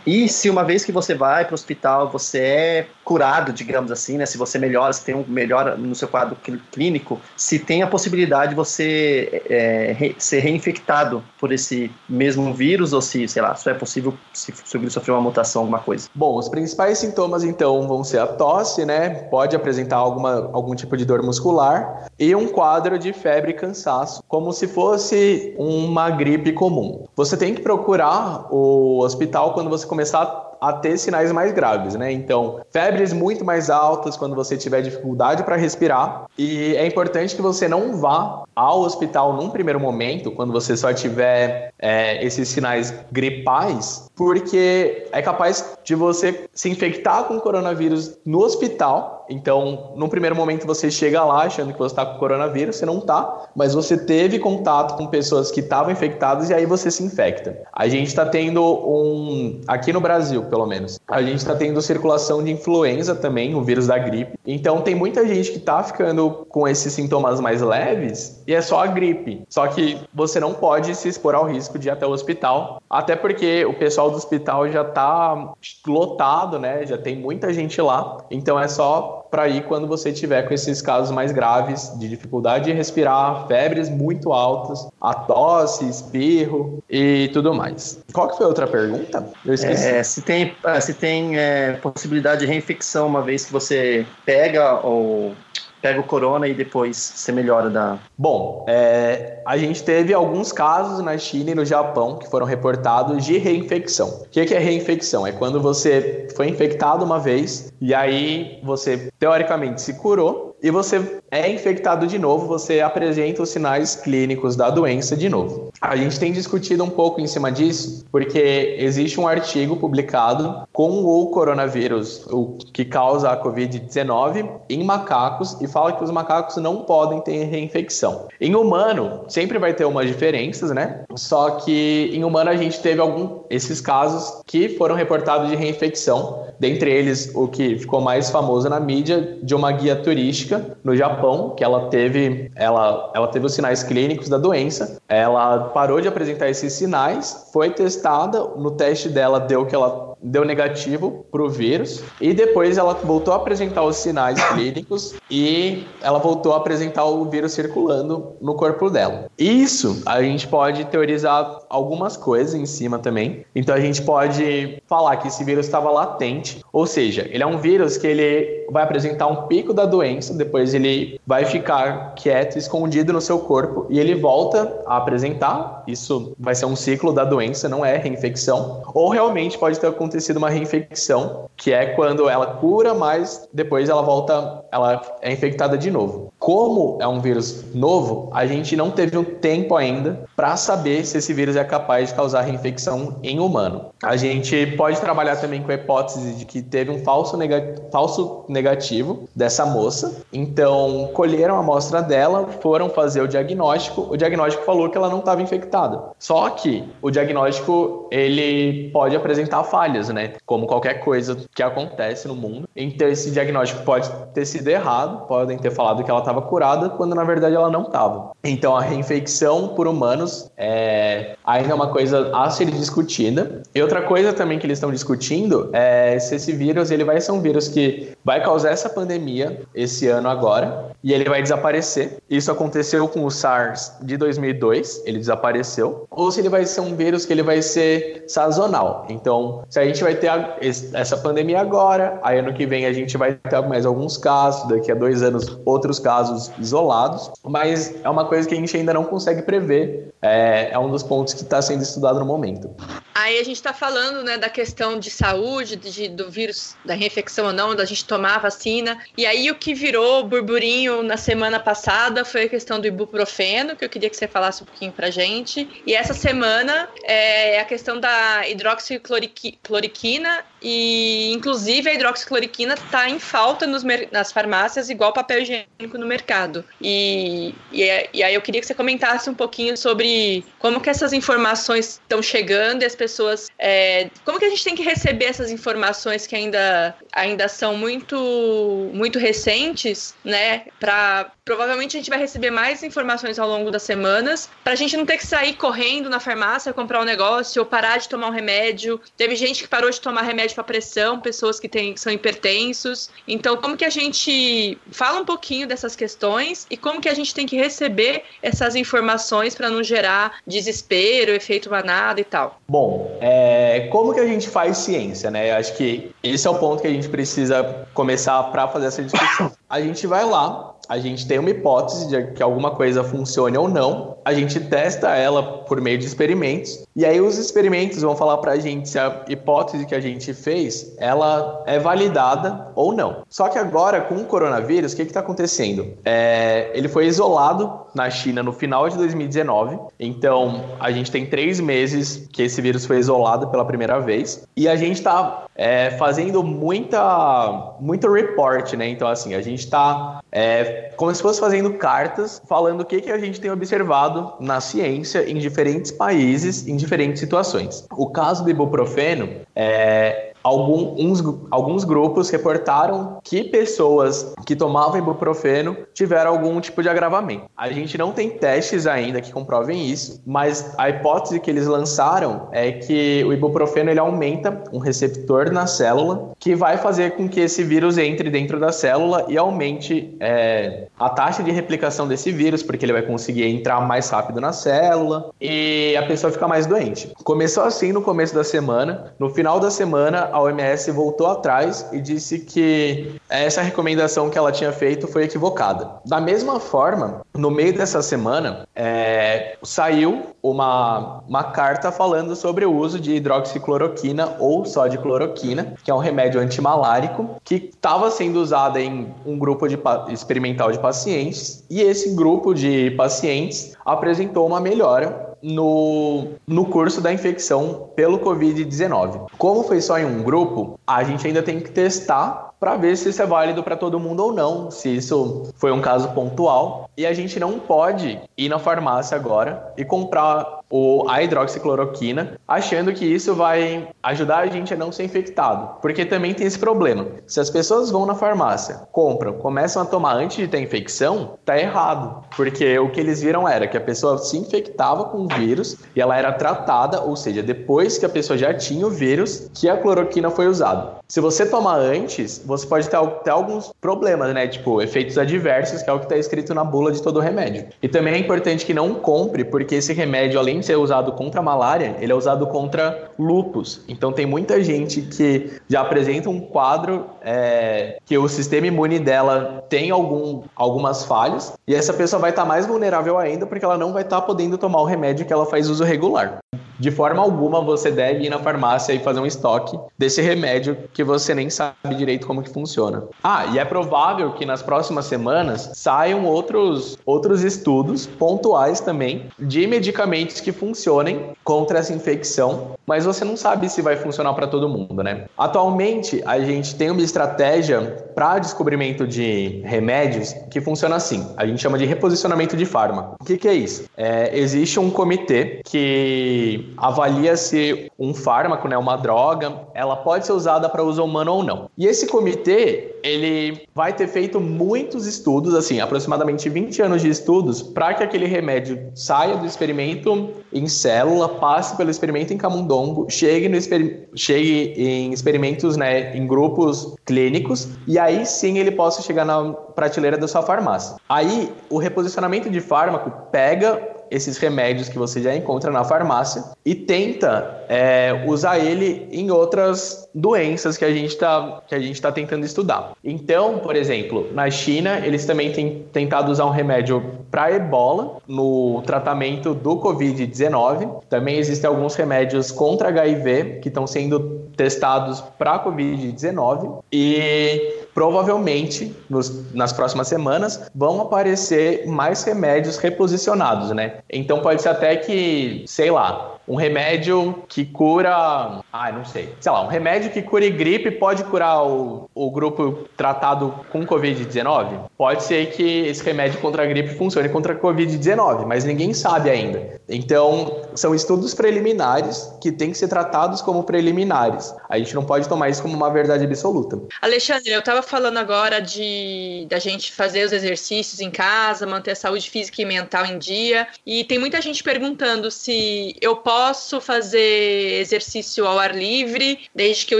e se uma vez que você vai para o hospital, você é curado, digamos assim, né? Se você melhora, se tem um melhora no seu quadro clínico, se tem a possibilidade de você é, re, ser reinfectado por esse mesmo vírus ou se, sei lá, só é possível se, se o vírus sofrer uma mutação, alguma coisa. Bom, os principais sintomas então vão ser a tosse, né? Pode apresentar alguma, algum tipo de dor muscular e um quadro de febre e cansaço, como se fosse uma gripe comum. Você tem que procurar o hospital quando você começar a ter sinais mais graves, né? Então, febres muito mais altas quando você tiver dificuldade para respirar. E é importante que você não vá ao hospital num primeiro momento, quando você só tiver é, esses sinais gripais, porque é capaz de você se infectar com coronavírus no hospital então, num primeiro momento você chega lá achando que você está com coronavírus, você não está, mas você teve contato com pessoas que estavam infectadas e aí você se infecta. A gente está tendo um, aqui no Brasil, pelo menos, a gente está tendo circulação de influenza também, o vírus da gripe. Então, tem muita gente que está ficando com esses sintomas mais leves e é só a gripe. Só que você não pode se expor ao risco de ir até o hospital, até porque o pessoal do hospital já está lotado, né? Já tem muita gente lá. Então, é só para ir quando você tiver com esses casos mais graves de dificuldade de respirar, febres muito altas, a tosse, espirro e tudo mais. Qual que foi a outra pergunta? Eu esqueci. É, se tem, se tem é, possibilidade de reinfecção uma vez que você pega ou pega o corona e depois você melhora da. Bom, é, a gente teve alguns casos na China e no Japão que foram reportados de reinfecção. O que é reinfecção? É quando você foi infectado uma vez e aí você teoricamente se curou e você é infectado de novo, você apresenta os sinais clínicos da doença de novo. A gente tem discutido um pouco em cima disso, porque existe um artigo publicado com o coronavírus, o que causa a Covid-19, em macacos e fala que os macacos não podem ter reinfecção. Em humano, sempre vai ter umas diferenças, né? Só que em humano a gente teve algum esses casos que foram reportados de reinfecção, dentre eles o que ficou mais famoso na mídia de uma guia turística no Japão, que ela teve, ela, ela teve os sinais clínicos da doença. Ela parou de apresentar esses sinais, foi testada, no teste dela deu que ela deu negativo para o vírus e depois ela voltou a apresentar os sinais clínicos e ela voltou a apresentar o vírus circulando no corpo dela. Isso a gente pode teorizar algumas coisas em cima também. Então a gente pode falar que esse vírus estava latente, ou seja, ele é um vírus que ele vai apresentar um pico da doença, depois ele vai ficar quieto, escondido no seu corpo e ele volta a apresentar. Isso vai ser um ciclo da doença, não é reinfecção. Ou realmente pode ter acontecido acontecido uma reinfecção, que é quando ela cura, mas depois ela volta, ela é infectada de novo. Como é um vírus novo, a gente não teve um tempo ainda para saber se esse vírus é capaz de causar reinfecção em humano. A gente pode trabalhar também com a hipótese de que teve um falso, nega falso negativo dessa moça. Então, colheram a amostra dela, foram fazer o diagnóstico. O diagnóstico falou que ela não estava infectada. Só que o diagnóstico ele pode apresentar falhas falhas, né? Como qualquer coisa que acontece no mundo. Então, esse diagnóstico pode ter sido errado, podem ter falado que ela estava curada, quando na verdade ela não estava. Então, a reinfecção por humanos é ainda uma coisa a ser discutida. E outra coisa também que eles estão discutindo é se esse vírus ele vai ser um vírus que vai causar essa pandemia esse ano agora e ele vai desaparecer. Isso aconteceu com o SARS de 2002, ele desapareceu. Ou se ele vai ser um vírus que ele vai ser sazonal. Então, se a gente vai ter a, essa pandemia agora, aí ano que vem a gente vai ter mais alguns casos, daqui a dois anos outros casos isolados, mas é uma coisa que a gente ainda não consegue prever. É, é um dos pontos que está sendo estudado no momento. Aí a gente está falando né, da questão de saúde, de, do vírus, da reinfecção ou não, da gente tomar a vacina. E aí o que virou burburinho na semana passada foi a questão do ibuprofeno, que eu queria que você falasse um pouquinho pra gente. E essa semana é a questão da hidroxicloroquina cloroquina e inclusive a hidroxicloroquina está em falta nos, nas farmácias, igual papel higiênico no mercado. E, e, e, aí eu queria que você comentasse um pouquinho sobre como que essas informações estão chegando e as pessoas. É, como que a gente tem que receber essas informações que ainda, ainda são muito, muito recentes, né? Para provavelmente a gente vai receber mais informações ao longo das semanas, para a gente não ter que sair correndo na farmácia comprar um negócio ou parar de tomar um remédio. Teve gente que parou de tomar remédio para pressão, pessoas que, têm, são hipertensos. Então, como que a gente fala um pouquinho dessas questões e como que a gente tem que receber essas informações para não gerar desespero, efeito manada e tal? Bom, é, como que a gente faz ciência, né? Eu acho que esse é o ponto que a gente precisa começar para fazer essa discussão. A gente vai lá, a gente tem uma hipótese de que alguma coisa funcione ou não, a gente testa ela por meio de experimentos, e aí os experimentos vão falar para a gente se a hipótese que a gente fez, ela é validada ou não. Só que agora, com o coronavírus, o que está acontecendo? É, ele foi isolado na China no final de 2019, então a gente tem três meses que esse vírus foi isolado pela primeira vez, e a gente está é, fazendo muita, muito report, né? Então, assim, a gente está é, como se fosse fazendo cartas falando o que, que a gente tem observado na ciência em diferentes países, em diferentes situações. O caso do ibuprofeno é, alguns, alguns grupos reportaram que pessoas que tomavam ibuprofeno tiveram algum tipo de agravamento. A gente não tem testes ainda que comprovem isso, mas a hipótese que eles lançaram é que o ibuprofeno ele aumenta um receptor na célula que vai fazer com que esse vírus entre dentro da célula e aumente é, a taxa de replicação desse vírus, porque ele vai conseguir entrar mais rápido na célula e a pessoa fica mais doente. Começou assim no começo da semana, no final da semana a OMS voltou atrás e disse que essa recomendação que ela tinha feito foi equivocada. Da mesma forma, no meio dessa semana, é, saiu uma, uma carta falando sobre o uso de hidroxicloroquina ou só de cloroquina, que é um remédio antimalárico, que estava sendo usado em um grupo de, experimental de pacientes, e esse grupo de pacientes apresentou uma melhora no, no curso da infecção pelo Covid-19. Como foi só em um grupo, a gente ainda tem que testar para ver se isso é válido para todo mundo ou não, se isso foi um caso pontual. E a gente não pode ir na farmácia agora e comprar o, a hidroxicloroquina, achando que isso vai ajudar a gente a não ser infectado. Porque também tem esse problema. Se as pessoas vão na farmácia, compram, começam a tomar antes de ter infecção, tá errado. Porque o que eles viram era que a pessoa se infectava com o vírus e ela era tratada, ou seja, depois que a pessoa já tinha o vírus, que a cloroquina foi usada. Se você tomar antes, você pode ter, ter alguns problemas, né? Tipo, efeitos adversos, que é o que está escrito na bula de todo remédio. E também é importante que não compre, porque esse remédio, além de ser usado contra a malária, ele é usado contra lupus. Então tem muita gente que já apresenta um quadro é, que o sistema imune dela tem algum, algumas falhas, e essa pessoa vai estar tá mais vulnerável ainda, porque ela não vai estar tá podendo tomar o remédio que ela faz uso regular. De forma alguma você deve ir na farmácia e fazer um estoque desse remédio que você nem sabe direito como que funciona. Ah, e é provável que nas próximas semanas saiam outros, outros estudos pontuais também de medicamentos que funcionem contra essa infecção, mas você não sabe se vai funcionar para todo mundo, né? Atualmente a gente tem uma estratégia para descobrimento de remédios que funciona assim. A gente chama de reposicionamento de fármaco. O que, que é isso? É, existe um comitê que avalia se um fármaco, né, uma droga, ela pode ser usada para uso humano ou não. E esse comitê, ele vai ter feito muitos estudos, assim, aproximadamente 20 anos de estudos, para que aquele remédio saia do experimento em célula, passe pelo experimento em camundongo, chegue, no exper chegue em experimentos, né, em grupos clínicos, e aí sim ele possa chegar na prateleira da sua farmácia. Aí, o reposicionamento de fármaco pega esses remédios que você já encontra na farmácia e tenta é, usar ele em outras doenças que a gente está está tentando estudar. Então, por exemplo, na China eles também têm tentado usar um remédio para Ebola no tratamento do COVID-19. Também existem alguns remédios contra HIV que estão sendo testados para COVID-19 e provavelmente nos, nas próximas semanas vão aparecer mais remédios reposicionados, né? Então pode ser até que, sei lá, um remédio que cura. Ah, não sei. Sei lá, um remédio que cure gripe pode curar o, o grupo tratado com Covid-19? Pode ser que esse remédio contra a gripe funcione contra a Covid-19, mas ninguém sabe ainda. Então, são estudos preliminares que têm que ser tratados como preliminares. A gente não pode tomar isso como uma verdade absoluta. Alexandre, eu estava falando agora de da gente fazer os exercícios em casa, manter a saúde física e mental em dia. E tem muita gente perguntando se eu posso fazer exercício ao ar livre, desde que eu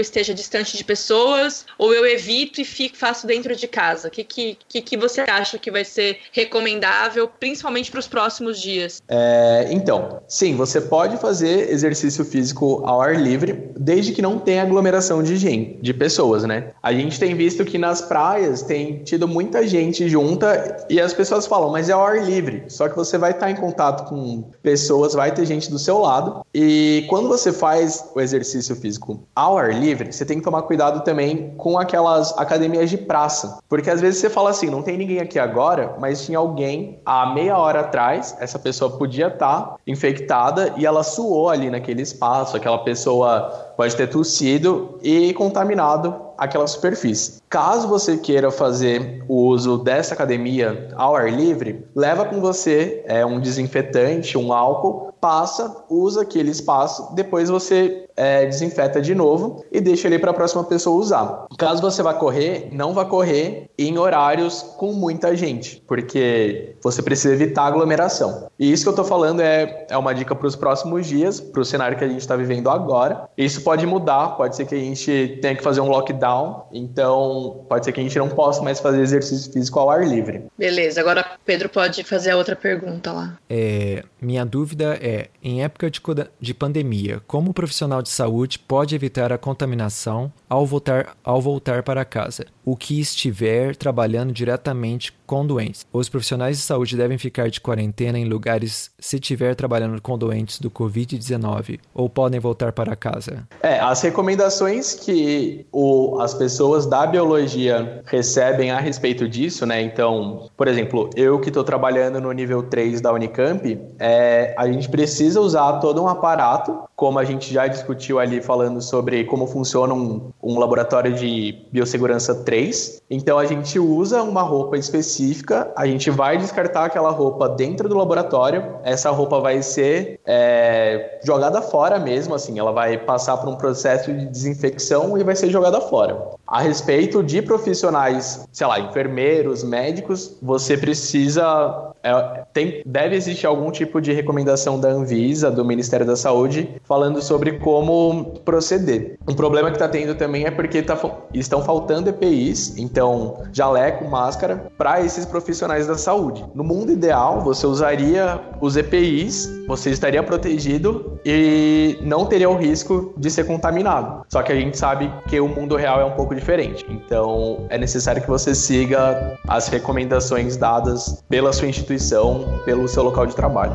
esteja distante de pessoas, ou eu evito e fico, faço dentro de casa. O que, que, que, você acha que vai ser recomendável, principalmente para os próximos dias? É, então, sim, você pode fazer exercício físico ao ar livre, desde que não tenha aglomeração de gente, de pessoas, né? A gente tem visto que nas praias tem tido muita gente junta e as pessoas falam, mas é ao ar livre. Só que você vai estar em contato com pessoas, vai ter gente do seu lado. E quando você faz o exercício físico ao ar livre, você tem que tomar cuidado também com aquelas academias de praça. Porque às vezes você fala assim, não tem ninguém aqui agora, mas tinha alguém há meia hora atrás, essa pessoa podia estar infectada e ela suou ali naquele espaço, aquela pessoa pode ter tossido e contaminado aquela superfície. Caso você queira fazer o uso dessa academia ao ar livre, leva com você é, um desinfetante, um álcool, passa, usa aquele espaço, depois você é, desinfeta de novo e deixa ele para a próxima pessoa usar. Caso você vá correr, não vá correr em horários com muita gente, porque você precisa evitar aglomeração. E isso que eu estou falando é, é uma dica para os próximos dias, para o cenário que a gente está vivendo agora. Isso pode mudar, pode ser que a gente tenha que fazer um lockdown, então pode ser que a gente não possa mais fazer exercício físico ao ar livre. Beleza, agora Pedro pode fazer a outra pergunta lá. É, minha dúvida é, em época de, de pandemia, como o profissional de de saúde pode evitar a contaminação ao voltar, ao voltar para casa, o que estiver trabalhando diretamente com doentes. Os profissionais de saúde devem ficar de quarentena em lugares se estiver trabalhando com doentes do Covid-19 ou podem voltar para casa. É, as recomendações que o, as pessoas da biologia recebem a respeito disso, né? Então, por exemplo, eu que estou trabalhando no nível 3 da Unicamp, é, a gente precisa usar todo um aparato, como a gente já discutiu ali falando sobre como funciona um, um laboratório de biossegurança 3. Então a gente usa uma roupa específica, a gente vai descartar aquela roupa dentro do laboratório, essa roupa vai ser é, jogada fora mesmo, assim, ela vai passar por um processo de desinfecção e vai ser jogada fora. A respeito de profissionais, sei lá, enfermeiros, médicos, você precisa. É, tem, deve existir algum tipo de recomendação da Anvisa, do Ministério da Saúde, falando sobre como proceder. Um problema que está tendo também é porque tá, estão faltando EPIs, então jaleco, máscara, para esses profissionais da saúde. No mundo ideal, você usaria os EPIs, você estaria protegido e não teria o risco de ser contaminado. Só que a gente sabe que o mundo real é um pouco diferente. Então, é necessário que você siga as recomendações dadas pela sua instituição, pelo seu local de trabalho.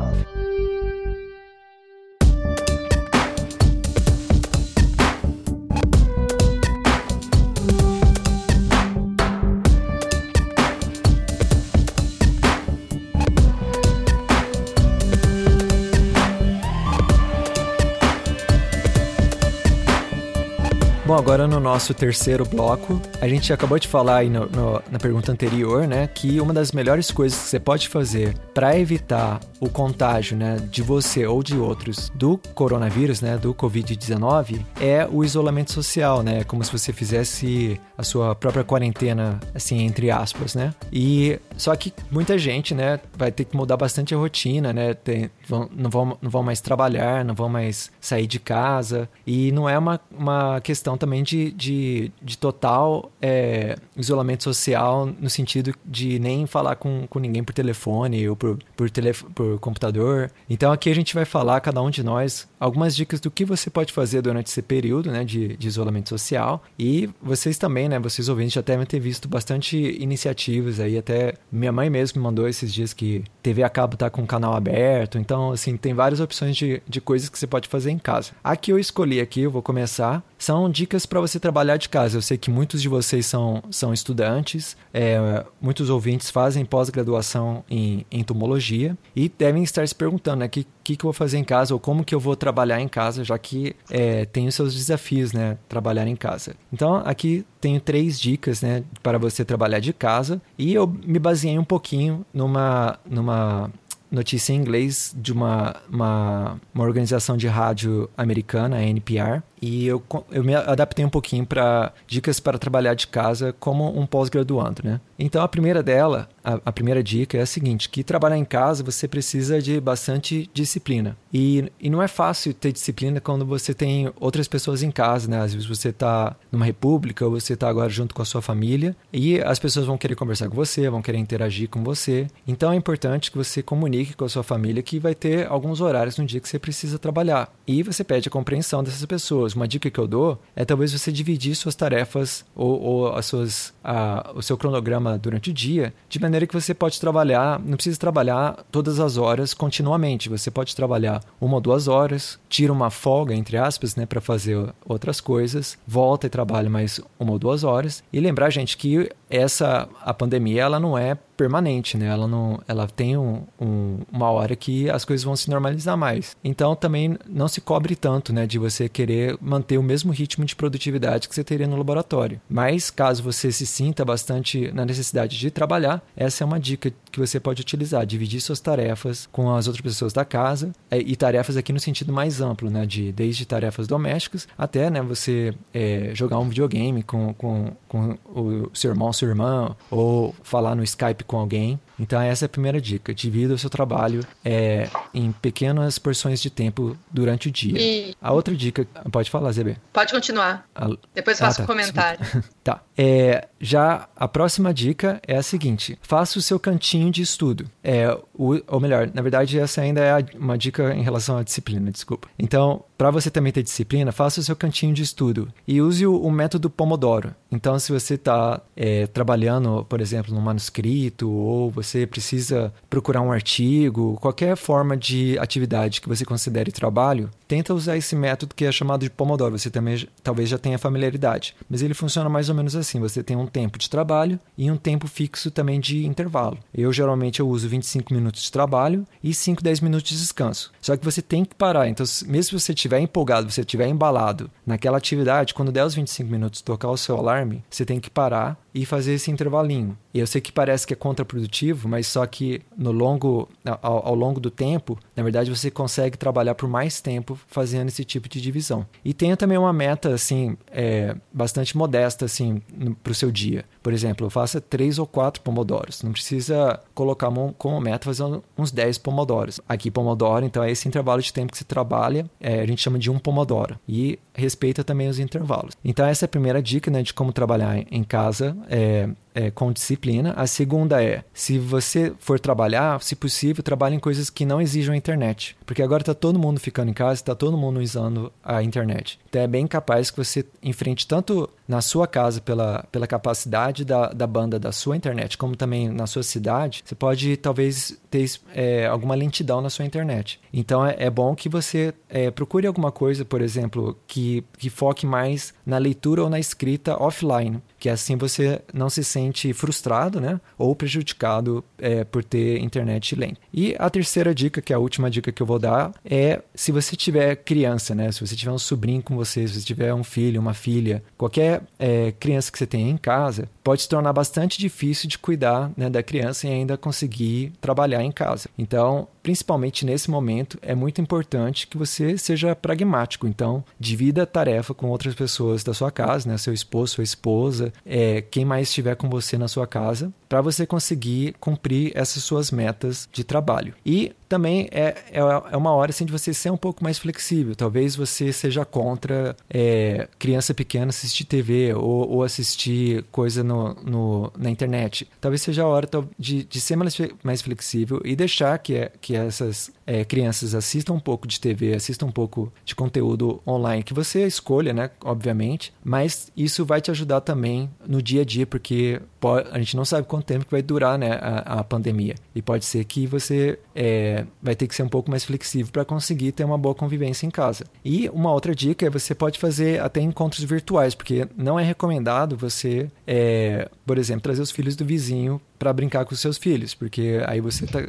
Agora no nosso terceiro bloco, a gente acabou de falar aí no, no, na pergunta anterior, né, que uma das melhores coisas que você pode fazer para evitar o contágio, né, de você ou de outros do coronavírus, né, do Covid-19, é o isolamento social, né, como se você fizesse a sua própria quarentena, assim, entre aspas, né. E só que muita gente, né, vai ter que mudar bastante a rotina, né, tem, vão, não, vão, não vão mais trabalhar, não vão mais sair de casa e não é uma, uma questão também de, de, de total é, isolamento social no sentido de nem falar com, com ninguém por telefone ou por, por, telef por computador. Então aqui a gente vai falar, cada um de nós, algumas dicas do que você pode fazer durante esse período né, de, de isolamento social. E vocês também, né, vocês ouvintes, já devem ter visto bastante iniciativas aí. Até minha mãe mesmo me mandou esses dias que TV a cabo tá com o canal aberto. Então, assim, tem várias opções de, de coisas que você pode fazer em casa. A que eu escolhi aqui, eu vou começar, são dicas para você trabalhar de casa. Eu sei que muitos de vocês são, são estudantes, é, muitos ouvintes fazem pós-graduação em entomologia e devem estar se perguntando, né, que que, que eu vou fazer em casa ou como que eu vou trabalhar em casa, já que é, tem os seus desafios, né? Trabalhar em casa. Então, aqui tenho três dicas, né? Para você trabalhar de casa e eu me baseei um pouquinho numa, numa notícia em inglês de uma, uma, uma organização de rádio americana, a NPR, e eu, eu me adaptei um pouquinho para dicas para trabalhar de casa como um pós-graduando, né? Então a primeira dela, a, a, primeira dica é a seguinte, que trabalhar em casa você precisa de bastante disciplina. E, e não é fácil ter disciplina quando você tem outras pessoas em casa, né? Às vezes você está numa república ou você está agora junto com a sua família e as pessoas vão querer conversar com você, vão querer interagir com você. Então é importante que você comunique com a sua família que vai ter alguns horários no dia que você precisa trabalhar. E você pede a compreensão dessas pessoas. Uma dica que eu dou é talvez você dividir suas tarefas ou, ou as suas, a, o seu cronograma durante o dia de maneira que você pode trabalhar, não precisa trabalhar todas as horas continuamente. Você pode trabalhar uma ou duas horas, tira uma folga, entre aspas, né, para fazer outras coisas, volta e trabalha mais uma ou duas horas. E lembrar, gente, que essa a pandemia ela não é permanente, né? Ela não, ela tem um, um, uma hora que as coisas vão se normalizar mais. Então também não se cobre tanto, né, de você querer manter o mesmo ritmo de produtividade que você teria no laboratório. Mas caso você se sinta bastante na necessidade de trabalhar, essa é uma dica que você pode utilizar, dividir suas tarefas com as outras pessoas da casa é, e tarefas aqui no sentido mais amplo, né, de desde tarefas domésticas até, né, você é, jogar um videogame com, com, com o seu irmão, sua irmã ou falar no Skype com alguém. Então, essa é a primeira dica. Divida o seu trabalho é, em pequenas porções de tempo durante o dia. E... A outra dica. Pode falar, ZB. Pode continuar. A... Depois faço ah, tá. um comentário. tá. É, já a próxima dica é a seguinte: faça o seu cantinho de estudo. É, o, ou melhor, na verdade, essa ainda é uma dica em relação à disciplina, desculpa. Então, para você também ter disciplina, faça o seu cantinho de estudo e use o, o método Pomodoro. Então, se você está é, trabalhando, por exemplo, num manuscrito ou você precisa procurar um artigo, qualquer forma de atividade que você considere trabalho, tenta usar esse método que é chamado de Pomodoro. Você também talvez já tenha familiaridade, mas ele funciona mais ou menos assim. Você tem um tempo de trabalho e um tempo fixo também de intervalo. Eu geralmente eu uso 25 minutos de trabalho e 5, 10 minutos de descanso. Só que você tem que parar. Então, mesmo se você estiver empolgado, você estiver embalado naquela atividade, quando der os 25 minutos tocar o seu alarme, você tem que parar e fazer esse intervalinho. E eu sei que parece que é contraprodutivo, mas só que no longo, ao, ao, longo do tempo, na verdade você consegue trabalhar por mais tempo fazendo esse tipo de divisão. E tenha também uma meta assim é, bastante modesta assim para o seu dia. Por exemplo, faça três ou quatro pomodoros. Não precisa colocar como meta fazer uns 10 pomodoros. Aqui pomodoro, então é esse intervalo de tempo que você trabalha, é, a gente chama de um pomodoro. E respeita também os intervalos. Então essa é a primeira dica né, de como trabalhar em casa é, é, com disciplina. A segunda é, se você for trabalhar, se possível, trabalhe em coisas que não exijam a internet. Porque agora está todo mundo ficando em casa, está todo mundo usando a internet. Então é bem capaz que você enfrente tanto na sua casa pela, pela capacidade da, da banda da sua internet, como também na sua cidade, você pode talvez ter é, alguma lentidão na sua internet. Então é, é bom que você é, procure alguma coisa, por exemplo, que, que foque mais na leitura ou na escrita offline que assim você não se sente frustrado, né? Ou prejudicado é, por ter internet lenta. E a terceira dica, que é a última dica que eu vou dar, é se você tiver criança, né? Se você tiver um sobrinho com você, se você tiver um filho, uma filha, qualquer é, criança que você tenha em casa, pode se tornar bastante difícil de cuidar né, da criança e ainda conseguir trabalhar em casa. Então, principalmente nesse momento, é muito importante que você seja pragmático. Então, divida a tarefa com outras pessoas da sua casa, né? Seu esposo, sua esposa, é, quem mais estiver com você na sua casa, para você conseguir cumprir essas suas metas de trabalho. E também é, é, é, uma hora assim, de você ser um pouco mais flexível. Talvez você seja contra é, criança pequena assistir TV ou, ou assistir coisa no, no, na internet. Talvez seja a hora de, de ser mais, mais flexível e deixar que, é, que essas é, crianças assistam um pouco de TV, assistam um pouco de conteúdo online que você escolha, né? Obviamente, mas isso vai te ajudar também no dia a dia, porque pode, a gente não sabe quanto tempo que vai durar né, a, a pandemia. E pode ser que você é, vai ter que ser um pouco mais flexível para conseguir ter uma boa convivência em casa. E uma outra dica é você pode fazer até encontros virtuais, porque não é recomendado você, é, por exemplo, trazer os filhos do vizinho para brincar com os seus filhos, porque aí você está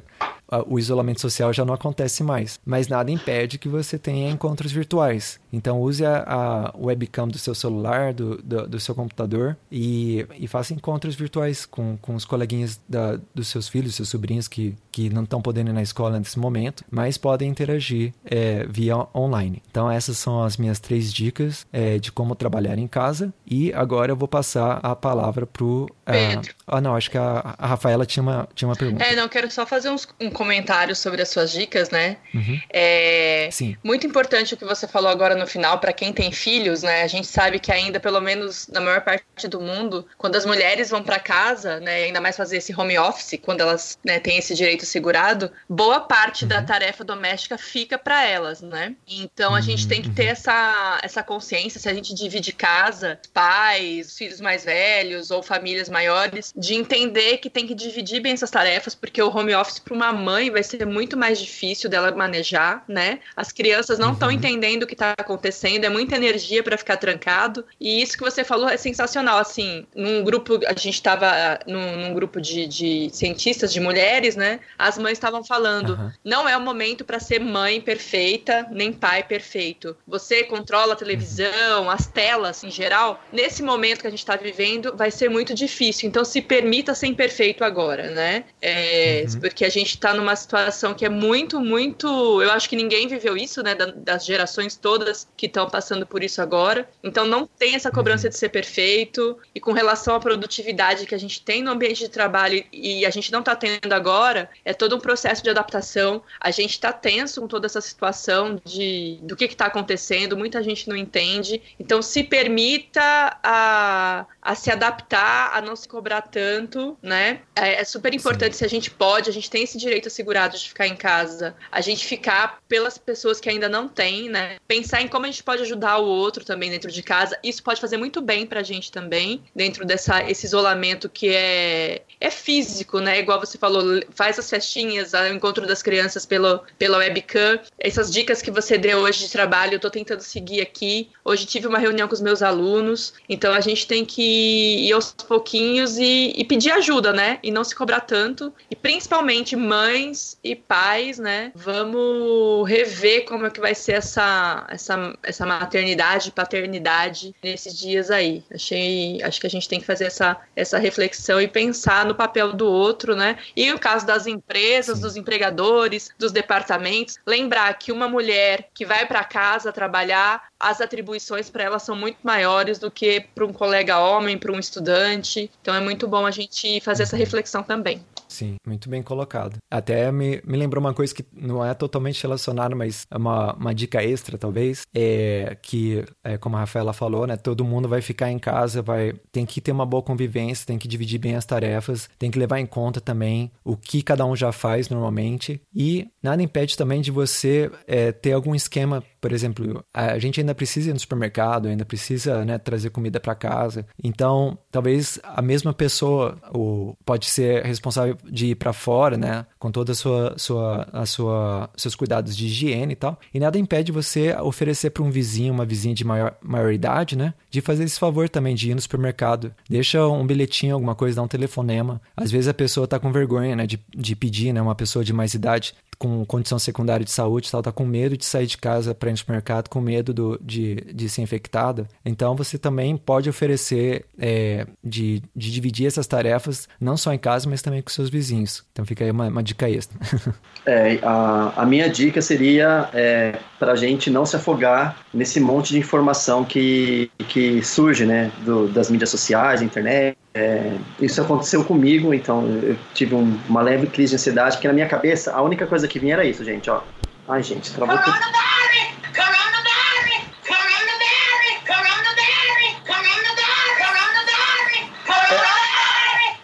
o isolamento social já não acontece mais. Mas nada impede que você tenha encontros virtuais. Então use a, a webcam do seu celular, do, do, do seu computador e, e, faça encontros virtuais com, com os coleguinhas da, dos seus filhos, seus sobrinhos que, que não estão podendo ir na escola nesse momento, mas podem interagir é, via online. Então essas são as minhas três dicas é, de como trabalhar em casa. E agora eu vou passar a palavra pro é, Pedro. Ah, não, acho que a, a, Rafaela tinha uma, tinha uma pergunta. É, não, quero só fazer uns, um comentário sobre as suas dicas, né? Uhum. É Sim. muito importante o que você falou agora no final, para quem tem filhos, né? A gente sabe que ainda, pelo menos na maior parte do mundo, quando as mulheres vão para casa, né, ainda mais fazer esse home office, quando elas né, têm esse direito segurado, boa parte uhum. da tarefa doméstica fica para elas, né? Então a gente tem que ter uhum. essa, essa consciência, se a gente divide casa, pais, filhos mais velhos ou famílias maiores, de entender que tem que dividir bem essas tarefas, porque o home office para uma mãe vai ser muito mais difícil dela manejar, né? As crianças não estão uhum. entendendo o que está acontecendo, é muita energia para ficar trancado. E isso que você falou é sensacional. Assim, num grupo, a gente estava num, num, grupo de, de, cientistas, de mulheres, né? As mães estavam falando: uhum. não é o momento para ser mãe perfeita, nem pai perfeito. Você controla a televisão, uhum. as telas em geral. Nesse momento que a gente está vivendo, vai ser muito difícil. Então, se permita ser imperfeito agora, né? É, uhum. Porque a gente está numa situação que é muito, muito. Eu acho que ninguém viveu isso, né? Das gerações todas que estão passando por isso agora. Então não tem essa cobrança uhum. de ser perfeito. E com relação à produtividade que a gente tem no ambiente de trabalho e a gente não está tendo agora, é todo um processo de adaptação. A gente está tenso com toda essa situação de do que está acontecendo, muita gente não entende. Então se permita a, a se adaptar, a não se cobrar tanto, né? É, é super importante Sim. se a gente pode, a gente tem esse direito assegurado de ficar em casa, a gente ficar pelas pessoas que ainda não têm, né? Pensar em como a gente pode ajudar o outro também dentro de casa. Isso pode fazer muito bem pra gente também, dentro dessa esse isolamento que é é físico, né? Igual você falou, faz as festinhas, o encontro das crianças pelo, pela webcam. Essas dicas que você deu hoje de trabalho, eu tô tentando seguir aqui. Hoje tive uma reunião com os meus alunos, então a gente tem que ir aos pouquinhos e, e pedir ajuda, né? E não se cobrar tanto. E principalmente mães e pais, né? Vamos rever como é que vai ser essa, essa, essa maternidade, paternidade nesses dias aí. Achei, acho que a gente tem que fazer essa, essa reflexão e pensar no papel do outro, né? E o caso das empresas, dos empregadores, dos departamentos, lembrar que uma mulher que vai para casa trabalhar, as atribuições para ela são muito maiores do que para um colega homem, para um estudante. Então é muito bom a gente fazer essa reflexão também. Sim, muito bem colocado. Até me, me lembrou uma coisa que não é totalmente relacionada, mas é uma, uma dica extra, talvez, é que, é, como a Rafaela falou, né, todo mundo vai ficar em casa, vai tem que ter uma boa convivência, tem que dividir bem as tarefas, tem que levar em conta também o que cada um já faz normalmente e nada impede também de você é, ter algum esquema por exemplo, a gente ainda precisa ir no supermercado, ainda precisa né, trazer comida para casa. Então, talvez a mesma pessoa ou pode ser responsável de ir para fora, né, com toda a sua, sua, a sua, seus cuidados de higiene e tal. E nada impede você oferecer para um vizinho, uma vizinha de maior, maior idade, né, de fazer esse favor também de ir no supermercado. Deixa um bilhetinho, alguma coisa, dá um telefonema. Às vezes a pessoa está com vergonha, né, de, de pedir, né, uma pessoa de mais idade com condição secundária de saúde tal, tá com medo de sair de casa para ir no supermercado, com medo do, de, de ser infectado. Então você também pode oferecer é, de, de dividir essas tarefas, não só em casa, mas também com seus vizinhos. Então fica aí uma, uma dica extra. é, a, a minha dica seria é, para a gente não se afogar nesse monte de informação que, que surge né, do, das mídias sociais, internet é, isso aconteceu comigo, então eu tive um, uma leve crise de ansiedade, porque na minha cabeça a única coisa que vinha era isso, gente, ó. Ai, gente, travou tudo.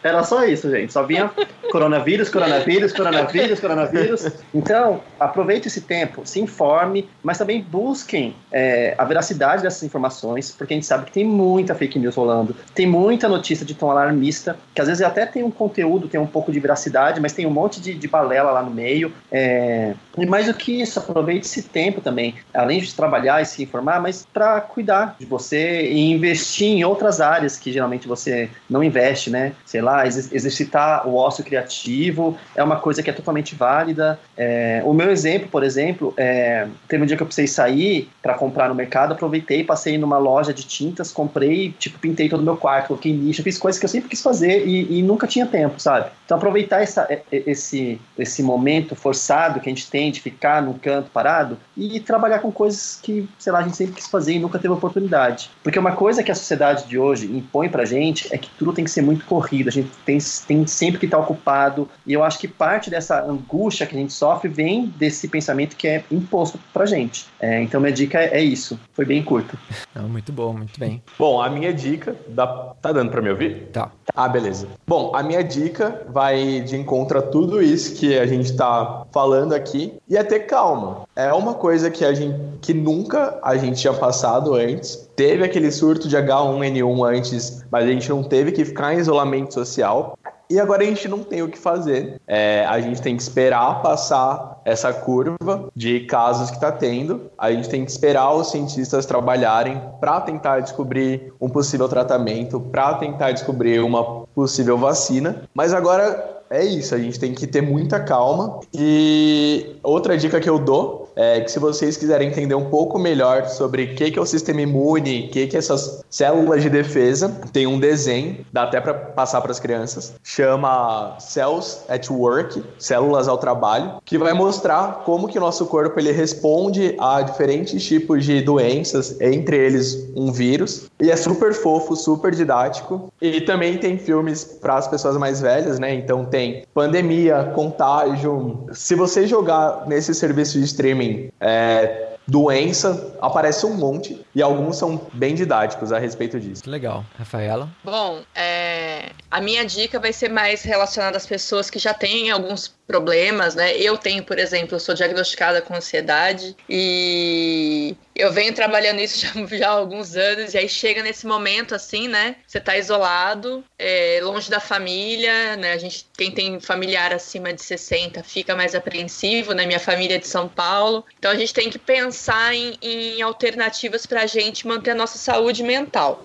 Era só isso, gente. Só vinha coronavírus, coronavírus, coronavírus, coronavírus. Então, aproveite esse tempo, se informe, mas também busquem é, a veracidade dessas informações, porque a gente sabe que tem muita fake news rolando, tem muita notícia de tom alarmista, que às vezes até tem um conteúdo, tem um pouco de veracidade, mas tem um monte de, de balela lá no meio. É, e mais do que isso, aproveite esse tempo também, além de trabalhar e se informar, mas para cuidar de você e investir em outras áreas que geralmente você não investe, né? Sei lá, exercitar o ócio criativo criativo, é uma coisa que é totalmente válida. É, o meu exemplo, por exemplo, é, teve um dia que eu precisei sair para comprar no mercado, aproveitei, passei numa loja de tintas, comprei, tipo, pintei todo o meu quarto, coloquei nicho, fiz coisas que eu sempre quis fazer e, e nunca tinha tempo, sabe? Então aproveitar essa, esse, esse momento forçado que a gente tem de ficar num canto parado e trabalhar com coisas que, sei lá, a gente sempre quis fazer e nunca teve oportunidade. Porque uma coisa que a sociedade de hoje impõe pra gente é que tudo tem que ser muito corrido, a gente tem, tem sempre que estar ocupado, e eu acho que parte dessa angústia que a gente sofre vem desse pensamento que é imposto pra gente. É, então minha dica é, é, isso, foi bem curto. Não, muito bom, muito bem. Bom, a minha dica, dá... tá dando pra me ouvir? Tá. Ah, beleza. Bom, a minha dica vai de encontro a tudo isso que a gente tá falando aqui, e é ter calma. É uma coisa que a gente que nunca a gente tinha passado antes. Teve aquele surto de H1N1 antes, mas a gente não teve que ficar em isolamento social. E agora a gente não tem o que fazer. É, a gente tem que esperar passar essa curva de casos que está tendo. A gente tem que esperar os cientistas trabalharem para tentar descobrir um possível tratamento, para tentar descobrir uma possível vacina. Mas agora é isso, a gente tem que ter muita calma. E outra dica que eu dou é que se vocês quiserem entender um pouco melhor sobre o que, que é o sistema imune, o que, que é essas células de defesa, tem um desenho, dá até para passar para as crianças, chama Cells at Work, Células ao Trabalho, que vai mostrar como que o nosso corpo ele responde a diferentes tipos de doenças, entre eles um vírus. E é super fofo, super didático. E também tem filmes para as pessoas mais velhas, né? Então tem pandemia, contágio. Se você jogar nesse serviço de streaming, é, doença, aparece um monte e alguns são bem didáticos a respeito disso. Legal. Rafaela? Bom, é... a minha dica vai ser mais relacionada às pessoas que já têm alguns problemas, né? Eu tenho, por exemplo, eu sou diagnosticada com ansiedade e eu venho trabalhando isso já, já há alguns anos e aí chega nesse momento assim, né? Você tá isolado, é, longe da família, né? A gente, quem tem familiar acima de 60 fica mais apreensivo, né? Minha família é de São Paulo, então a gente tem que pensar em, em alternativas para a gente manter a nossa saúde mental.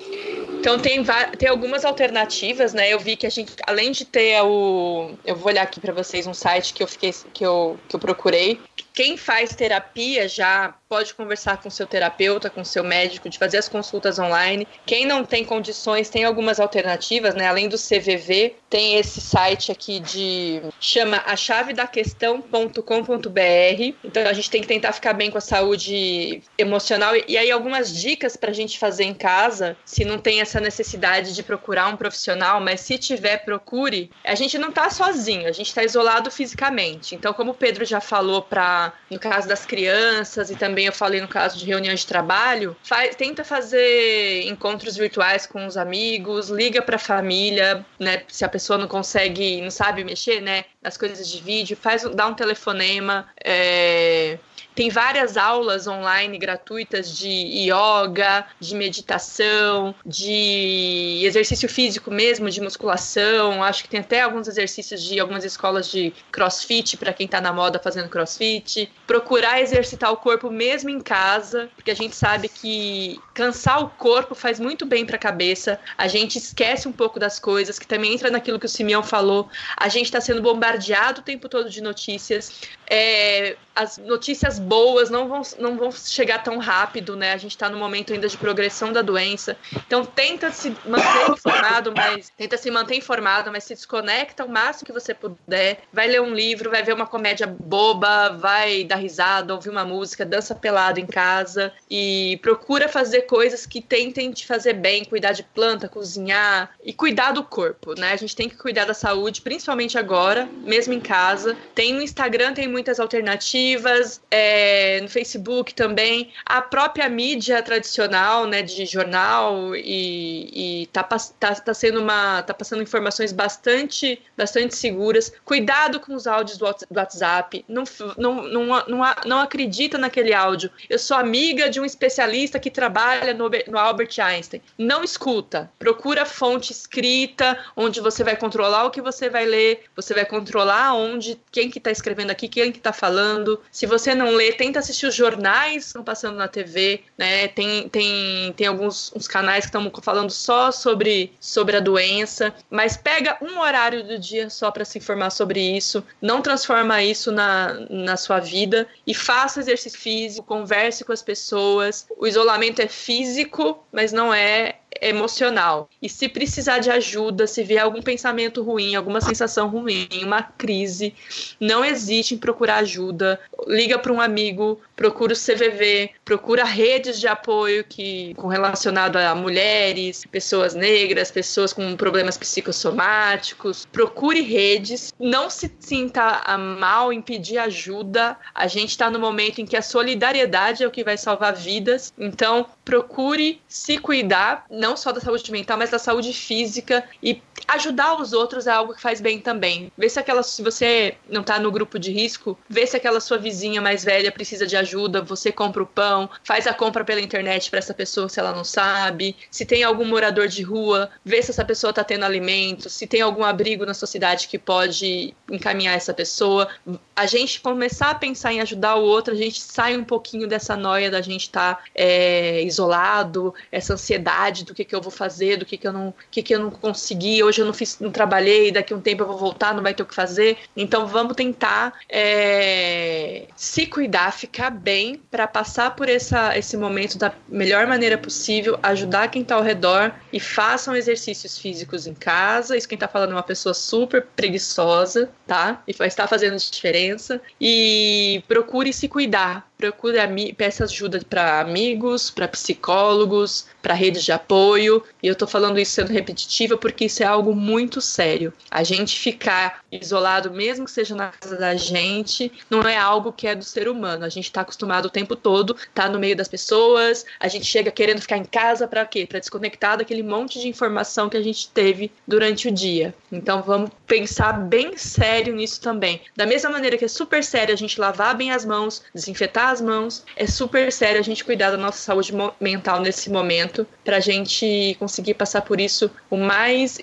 Então tem, tem algumas alternativas, né? Eu vi que a gente, além de ter o, eu vou olhar aqui para vocês um site que eu fiquei, que eu, que eu procurei. Quem faz terapia já pode conversar com seu terapeuta, com seu médico, de fazer as consultas online. Quem não tem condições, tem algumas alternativas, né? Além do CVV, tem esse site aqui de chama a chave da questão.com.br. Então a gente tem que tentar ficar bem com a saúde emocional e, aí algumas dicas para a gente fazer em casa, se não tem essa necessidade de procurar um profissional, mas se tiver, procure. A gente não tá sozinho, a gente tá isolado fisicamente. Então, como o Pedro já falou para no caso das crianças e também eu falei no caso de reuniões de trabalho, faz, tenta fazer encontros virtuais com os amigos, liga para a família, né? Se a pessoa não consegue, não sabe mexer, né? Nas coisas de vídeo, faz, dá um telefonema, é, tem várias aulas online gratuitas de yoga, de meditação, de exercício físico mesmo, de musculação. Acho que tem até alguns exercícios de algumas escolas de crossfit para quem está na moda fazendo crossfit. Procurar exercitar o corpo mesmo em casa, porque a gente sabe que cansar o corpo faz muito bem para a cabeça. A gente esquece um pouco das coisas, que também entra naquilo que o Simeão falou. A gente está sendo bombardeado o tempo todo de notícias. É, as notícias boas não vão, não vão chegar tão rápido, né? A gente está no momento ainda de progressão da doença. Então tenta se manter informado, mas tenta se manter informado, mas se desconecta o máximo que você puder. Vai ler um livro, vai ver uma comédia boba, vai dar risada, ouvir uma música, dança pelado em casa e procura fazer coisas que tentem te fazer bem, cuidar de planta, cozinhar e cuidar do corpo, né? A gente tem que cuidar da saúde, principalmente agora, mesmo em casa. Tem no Instagram tem muitas alternativas. É, é, no Facebook também, a própria mídia tradicional, né, de jornal e, e tá, tá, tá sendo uma, tá passando informações bastante, bastante seguras. Cuidado com os áudios do, WhatsApp, não, não, não, não, não acredita naquele áudio. Eu sou amiga de um especialista que trabalha no, no Albert Einstein. Não escuta, procura fonte escrita, onde você vai controlar o que você vai ler, você vai controlar onde, quem que tá escrevendo aqui, quem que tá falando. Se você não lê tenta assistir os jornais que estão passando na TV, né? Tem, tem, tem alguns uns canais que estão falando só sobre, sobre a doença, mas pega um horário do dia só para se informar sobre isso, não transforma isso na, na sua vida e faça exercício físico, converse com as pessoas. O isolamento é físico, mas não é emocional. E se precisar de ajuda, se vier algum pensamento ruim, alguma sensação ruim, uma crise, não hesite em procurar ajuda. Liga para um amigo, procura o CVV, procura redes de apoio que com relacionado a mulheres, pessoas negras, pessoas com problemas psicossomáticos. Procure redes, não se sinta mal em pedir ajuda. A gente está no momento em que a solidariedade é o que vai salvar vidas. Então, procure se cuidar, não só da saúde mental, mas da saúde física e ajudar os outros é algo que faz bem também. Vê se aquela se você não está no grupo de risco, vê se aquela sua vizinha mais velha precisa de ajuda, você compra o pão, faz a compra pela internet para essa pessoa se ela não sabe. Se tem algum morador de rua, vê se essa pessoa está tendo alimento, se tem algum abrigo na sua cidade que pode encaminhar essa pessoa. A gente começar a pensar em ajudar o outro, a gente sai um pouquinho dessa noia da gente estar tá, é, isolado, essa ansiedade do que, que eu vou fazer, do que, que eu não, que, que eu não consegui, hoje eu não fiz, não trabalhei, daqui a um tempo eu vou voltar, não vai ter o que fazer. Então vamos tentar é, se cuidar, ficar bem para passar por essa, esse momento da melhor maneira possível, ajudar quem está ao redor e façam exercícios físicos em casa. Isso quem está falando é uma pessoa super preguiçosa, tá? E estar fazendo diferença. E procure se cuidar procure peça ajuda para amigos, para psicólogos, para redes de apoio. E eu estou falando isso sendo repetitiva porque isso é algo muito sério. A gente ficar isolado, mesmo que seja na casa da gente, não é algo que é do ser humano. A gente está acostumado o tempo todo, tá no meio das pessoas. A gente chega querendo ficar em casa para quê? Para desconectar daquele monte de informação que a gente teve durante o dia. Então vamos pensar bem sério nisso também. Da mesma maneira que é super sério a gente lavar bem as mãos, desinfetar as mãos. É super sério a gente cuidar da nossa saúde mental nesse momento, para a gente conseguir passar por isso o mais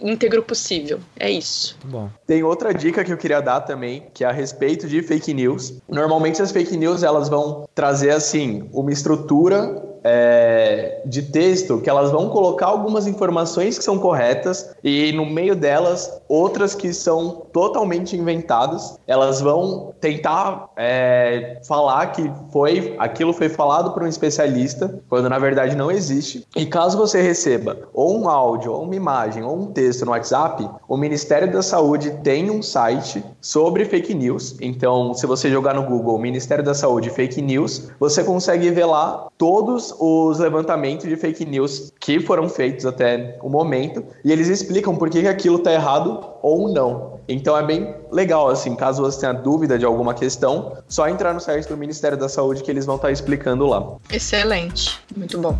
íntegro possível. É isso. Muito bom. Tem outra dica que eu queria dar também, que é a respeito de fake news. Normalmente as fake news elas vão trazer assim uma estrutura é, de texto que elas vão colocar algumas informações que são corretas e no meio delas outras que são totalmente inventadas. Elas vão tentar é, falar que foi aquilo foi falado por um especialista quando na verdade não existe. E caso você receba ou um áudio, ou uma imagem, ou um texto no WhatsApp, o Ministério da Saúde tem um site sobre fake news. Então, se você jogar no Google Ministério da Saúde fake news, você consegue ver lá todos os levantamentos de fake news que foram feitos até o momento e eles explicam por que, aquilo está errado ou não. Então é bem legal, assim, caso você tenha dúvida de alguma questão, só entrar no site do Ministério da Saúde que eles vão estar tá explicando lá. Excelente, muito bom.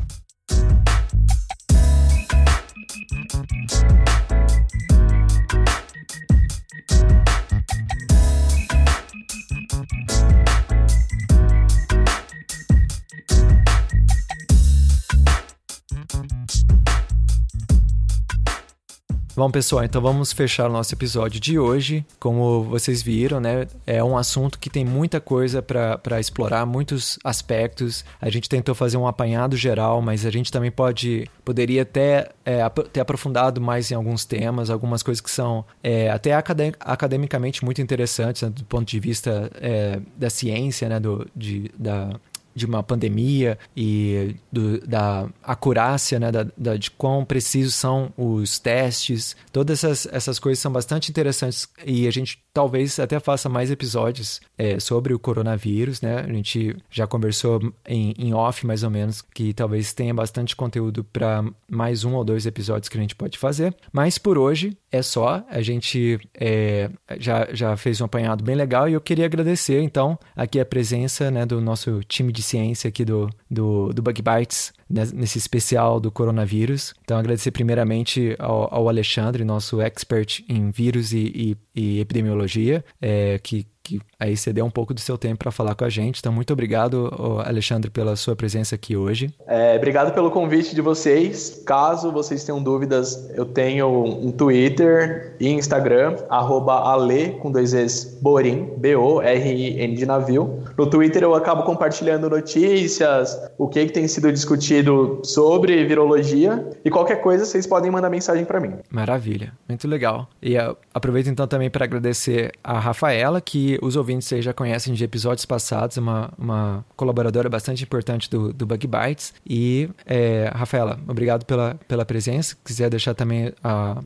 Bom, pessoal, então vamos fechar o nosso episódio de hoje. Como vocês viram, né, é um assunto que tem muita coisa para explorar, muitos aspectos. A gente tentou fazer um apanhado geral, mas a gente também pode poderia até é, ter aprofundado mais em alguns temas, algumas coisas que são é, até academicamente muito interessantes né, do ponto de vista é, da ciência, né, do, de, da de uma pandemia e do, da acurácia, né, da, da, de quão precisos são os testes. Todas essas, essas coisas são bastante interessantes e a gente talvez até faça mais episódios é, sobre o coronavírus, né? A gente já conversou em, em off, mais ou menos, que talvez tenha bastante conteúdo para mais um ou dois episódios que a gente pode fazer. Mas por hoje é só. A gente é, já, já fez um apanhado bem legal e eu queria agradecer, então, aqui a presença né, do nosso time de ciência aqui do, do, do Bug Bites nesse especial do coronavírus. Então, agradecer primeiramente ao, ao Alexandre, nosso expert em vírus e, e, e epidemiologia, é, que que aí cedeu um pouco do seu tempo para falar com a gente. Então, muito obrigado, Alexandre, pela sua presença aqui hoje. É, obrigado pelo convite de vocês. Caso vocês tenham dúvidas, eu tenho um Twitter e Instagram, ale com dois Es Borim, B-O-R-I-N de navio. No Twitter eu acabo compartilhando notícias, o que, que tem sido discutido sobre virologia e qualquer coisa vocês podem mandar mensagem para mim. Maravilha, muito legal. E aproveito então também para agradecer a Rafaela, que os ouvintes aí já conhecem de episódios passados, uma, uma colaboradora bastante importante do, do Bug Bites. E, é, Rafaela, obrigado pela, pela presença. Quiser deixar também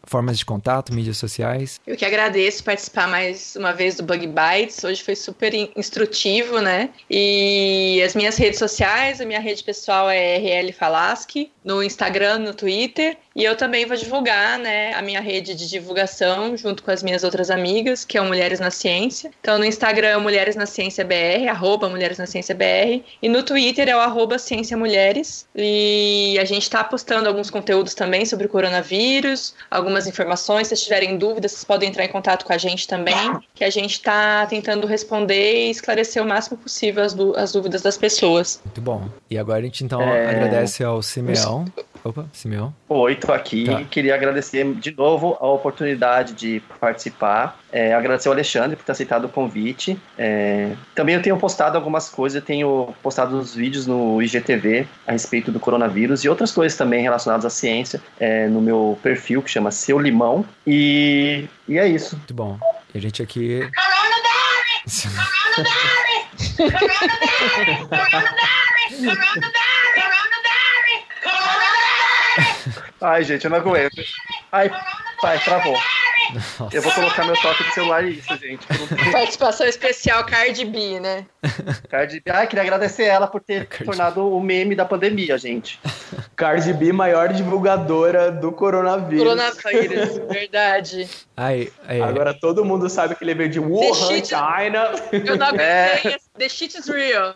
formas de contato, mídias sociais. Eu que agradeço participar mais uma vez do Bug Bites. Hoje foi super instrutivo, né? E as minhas redes sociais, a minha rede pessoal é RL Falaschi, no Instagram, no Twitter. E eu também vou divulgar, né, a minha rede de divulgação junto com as minhas outras amigas, que é o Mulheres na Ciência. Então no Instagram é Mulheres na Ciência BR, arroba Mulheres na Ciência BR, e no Twitter é o arroba Ciência Mulheres. E a gente está postando alguns conteúdos também sobre o coronavírus, algumas informações. Se tiverem dúvidas, vocês podem entrar em contato com a gente também, que a gente está tentando responder e esclarecer o máximo possível as, as dúvidas das pessoas. Muito bom. E agora a gente então é... agradece ao Simeão. Opa, Simeão. Oi, tô aqui. Tá. Queria agradecer de novo a oportunidade de participar. É, agradecer ao Alexandre por ter aceitado o convite. É, também eu tenho postado algumas coisas, eu tenho postado os vídeos no IGTV a respeito do coronavírus e outras coisas também relacionadas à ciência é, no meu perfil que chama Seu Limão. E, e é isso. Muito bom. E a gente aqui. Coronavirus! Coronavirus! Coronavirus! Coronavirus! Coronavirus! Ai, gente, eu não aguento. Ai, pai, travou. Nossa. Eu vou colocar meu toque do celular isso, gente. Participação especial Cardi B, né? Cardi B. Ai, queria agradecer ela por ter tornado o meme da pandemia, gente. Cardi B, maior divulgadora do coronavírus. Coronavírus, verdade. Ai, ai, Agora todo mundo sabe que ele veio de Wuhan, China. Eu não aguentei. É. The shit is real.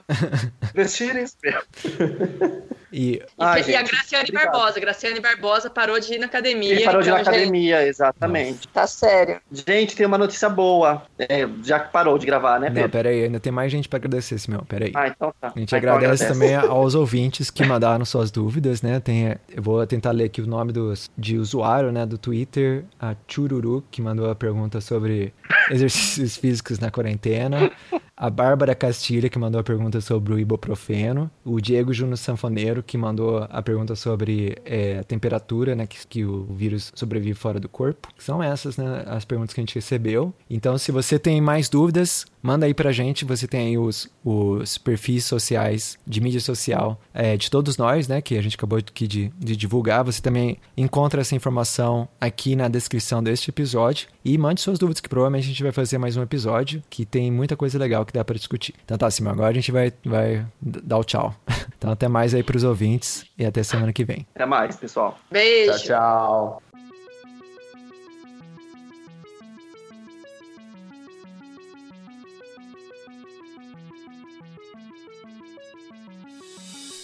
The shit is real. E, Ai, e, gente, a Graciane obrigado. Barbosa. Graciane Barbosa parou de ir na academia. Ele parou de ir na então, academia, gente... exatamente. Tá sério. Gente, tem uma notícia boa. É, já que parou de gravar, né, Pedro? Não, pera aí, ainda tem mais gente pra agradecer, esse meu. Pera aí. Ah, então tá. A gente agradece também aos ouvintes que mandaram suas dúvidas, né? Tem, eu vou tentar ler aqui o nome dos, de usuário, né, do Twitter, a Chururu, que mandou a pergunta sobre exercícios físicos na quarentena. A Bárbara Castilha, que mandou a pergunta sobre o ibuprofeno. O Diego Júnior Sanfoneiro, que mandou a pergunta sobre é, a temperatura, né, que, que, o vírus sobrevive fora do corpo. São essas, né, as perguntas que a gente recebeu. Então, se você tem mais dúvidas, manda aí pra gente. Você tem aí os, os perfis sociais de mídia social é, de todos nós, né, que a gente acabou aqui de, de divulgar. Você também encontra essa informação aqui na descrição deste episódio. E mande suas dúvidas, que provavelmente a gente vai fazer mais um episódio que tem muita coisa legal que dá para discutir. Então tá, Simão, agora a gente vai, vai dar o tchau. Então até mais aí pros ouvintes e até semana que vem. Até mais, pessoal. Beijo. Tchau, tchau.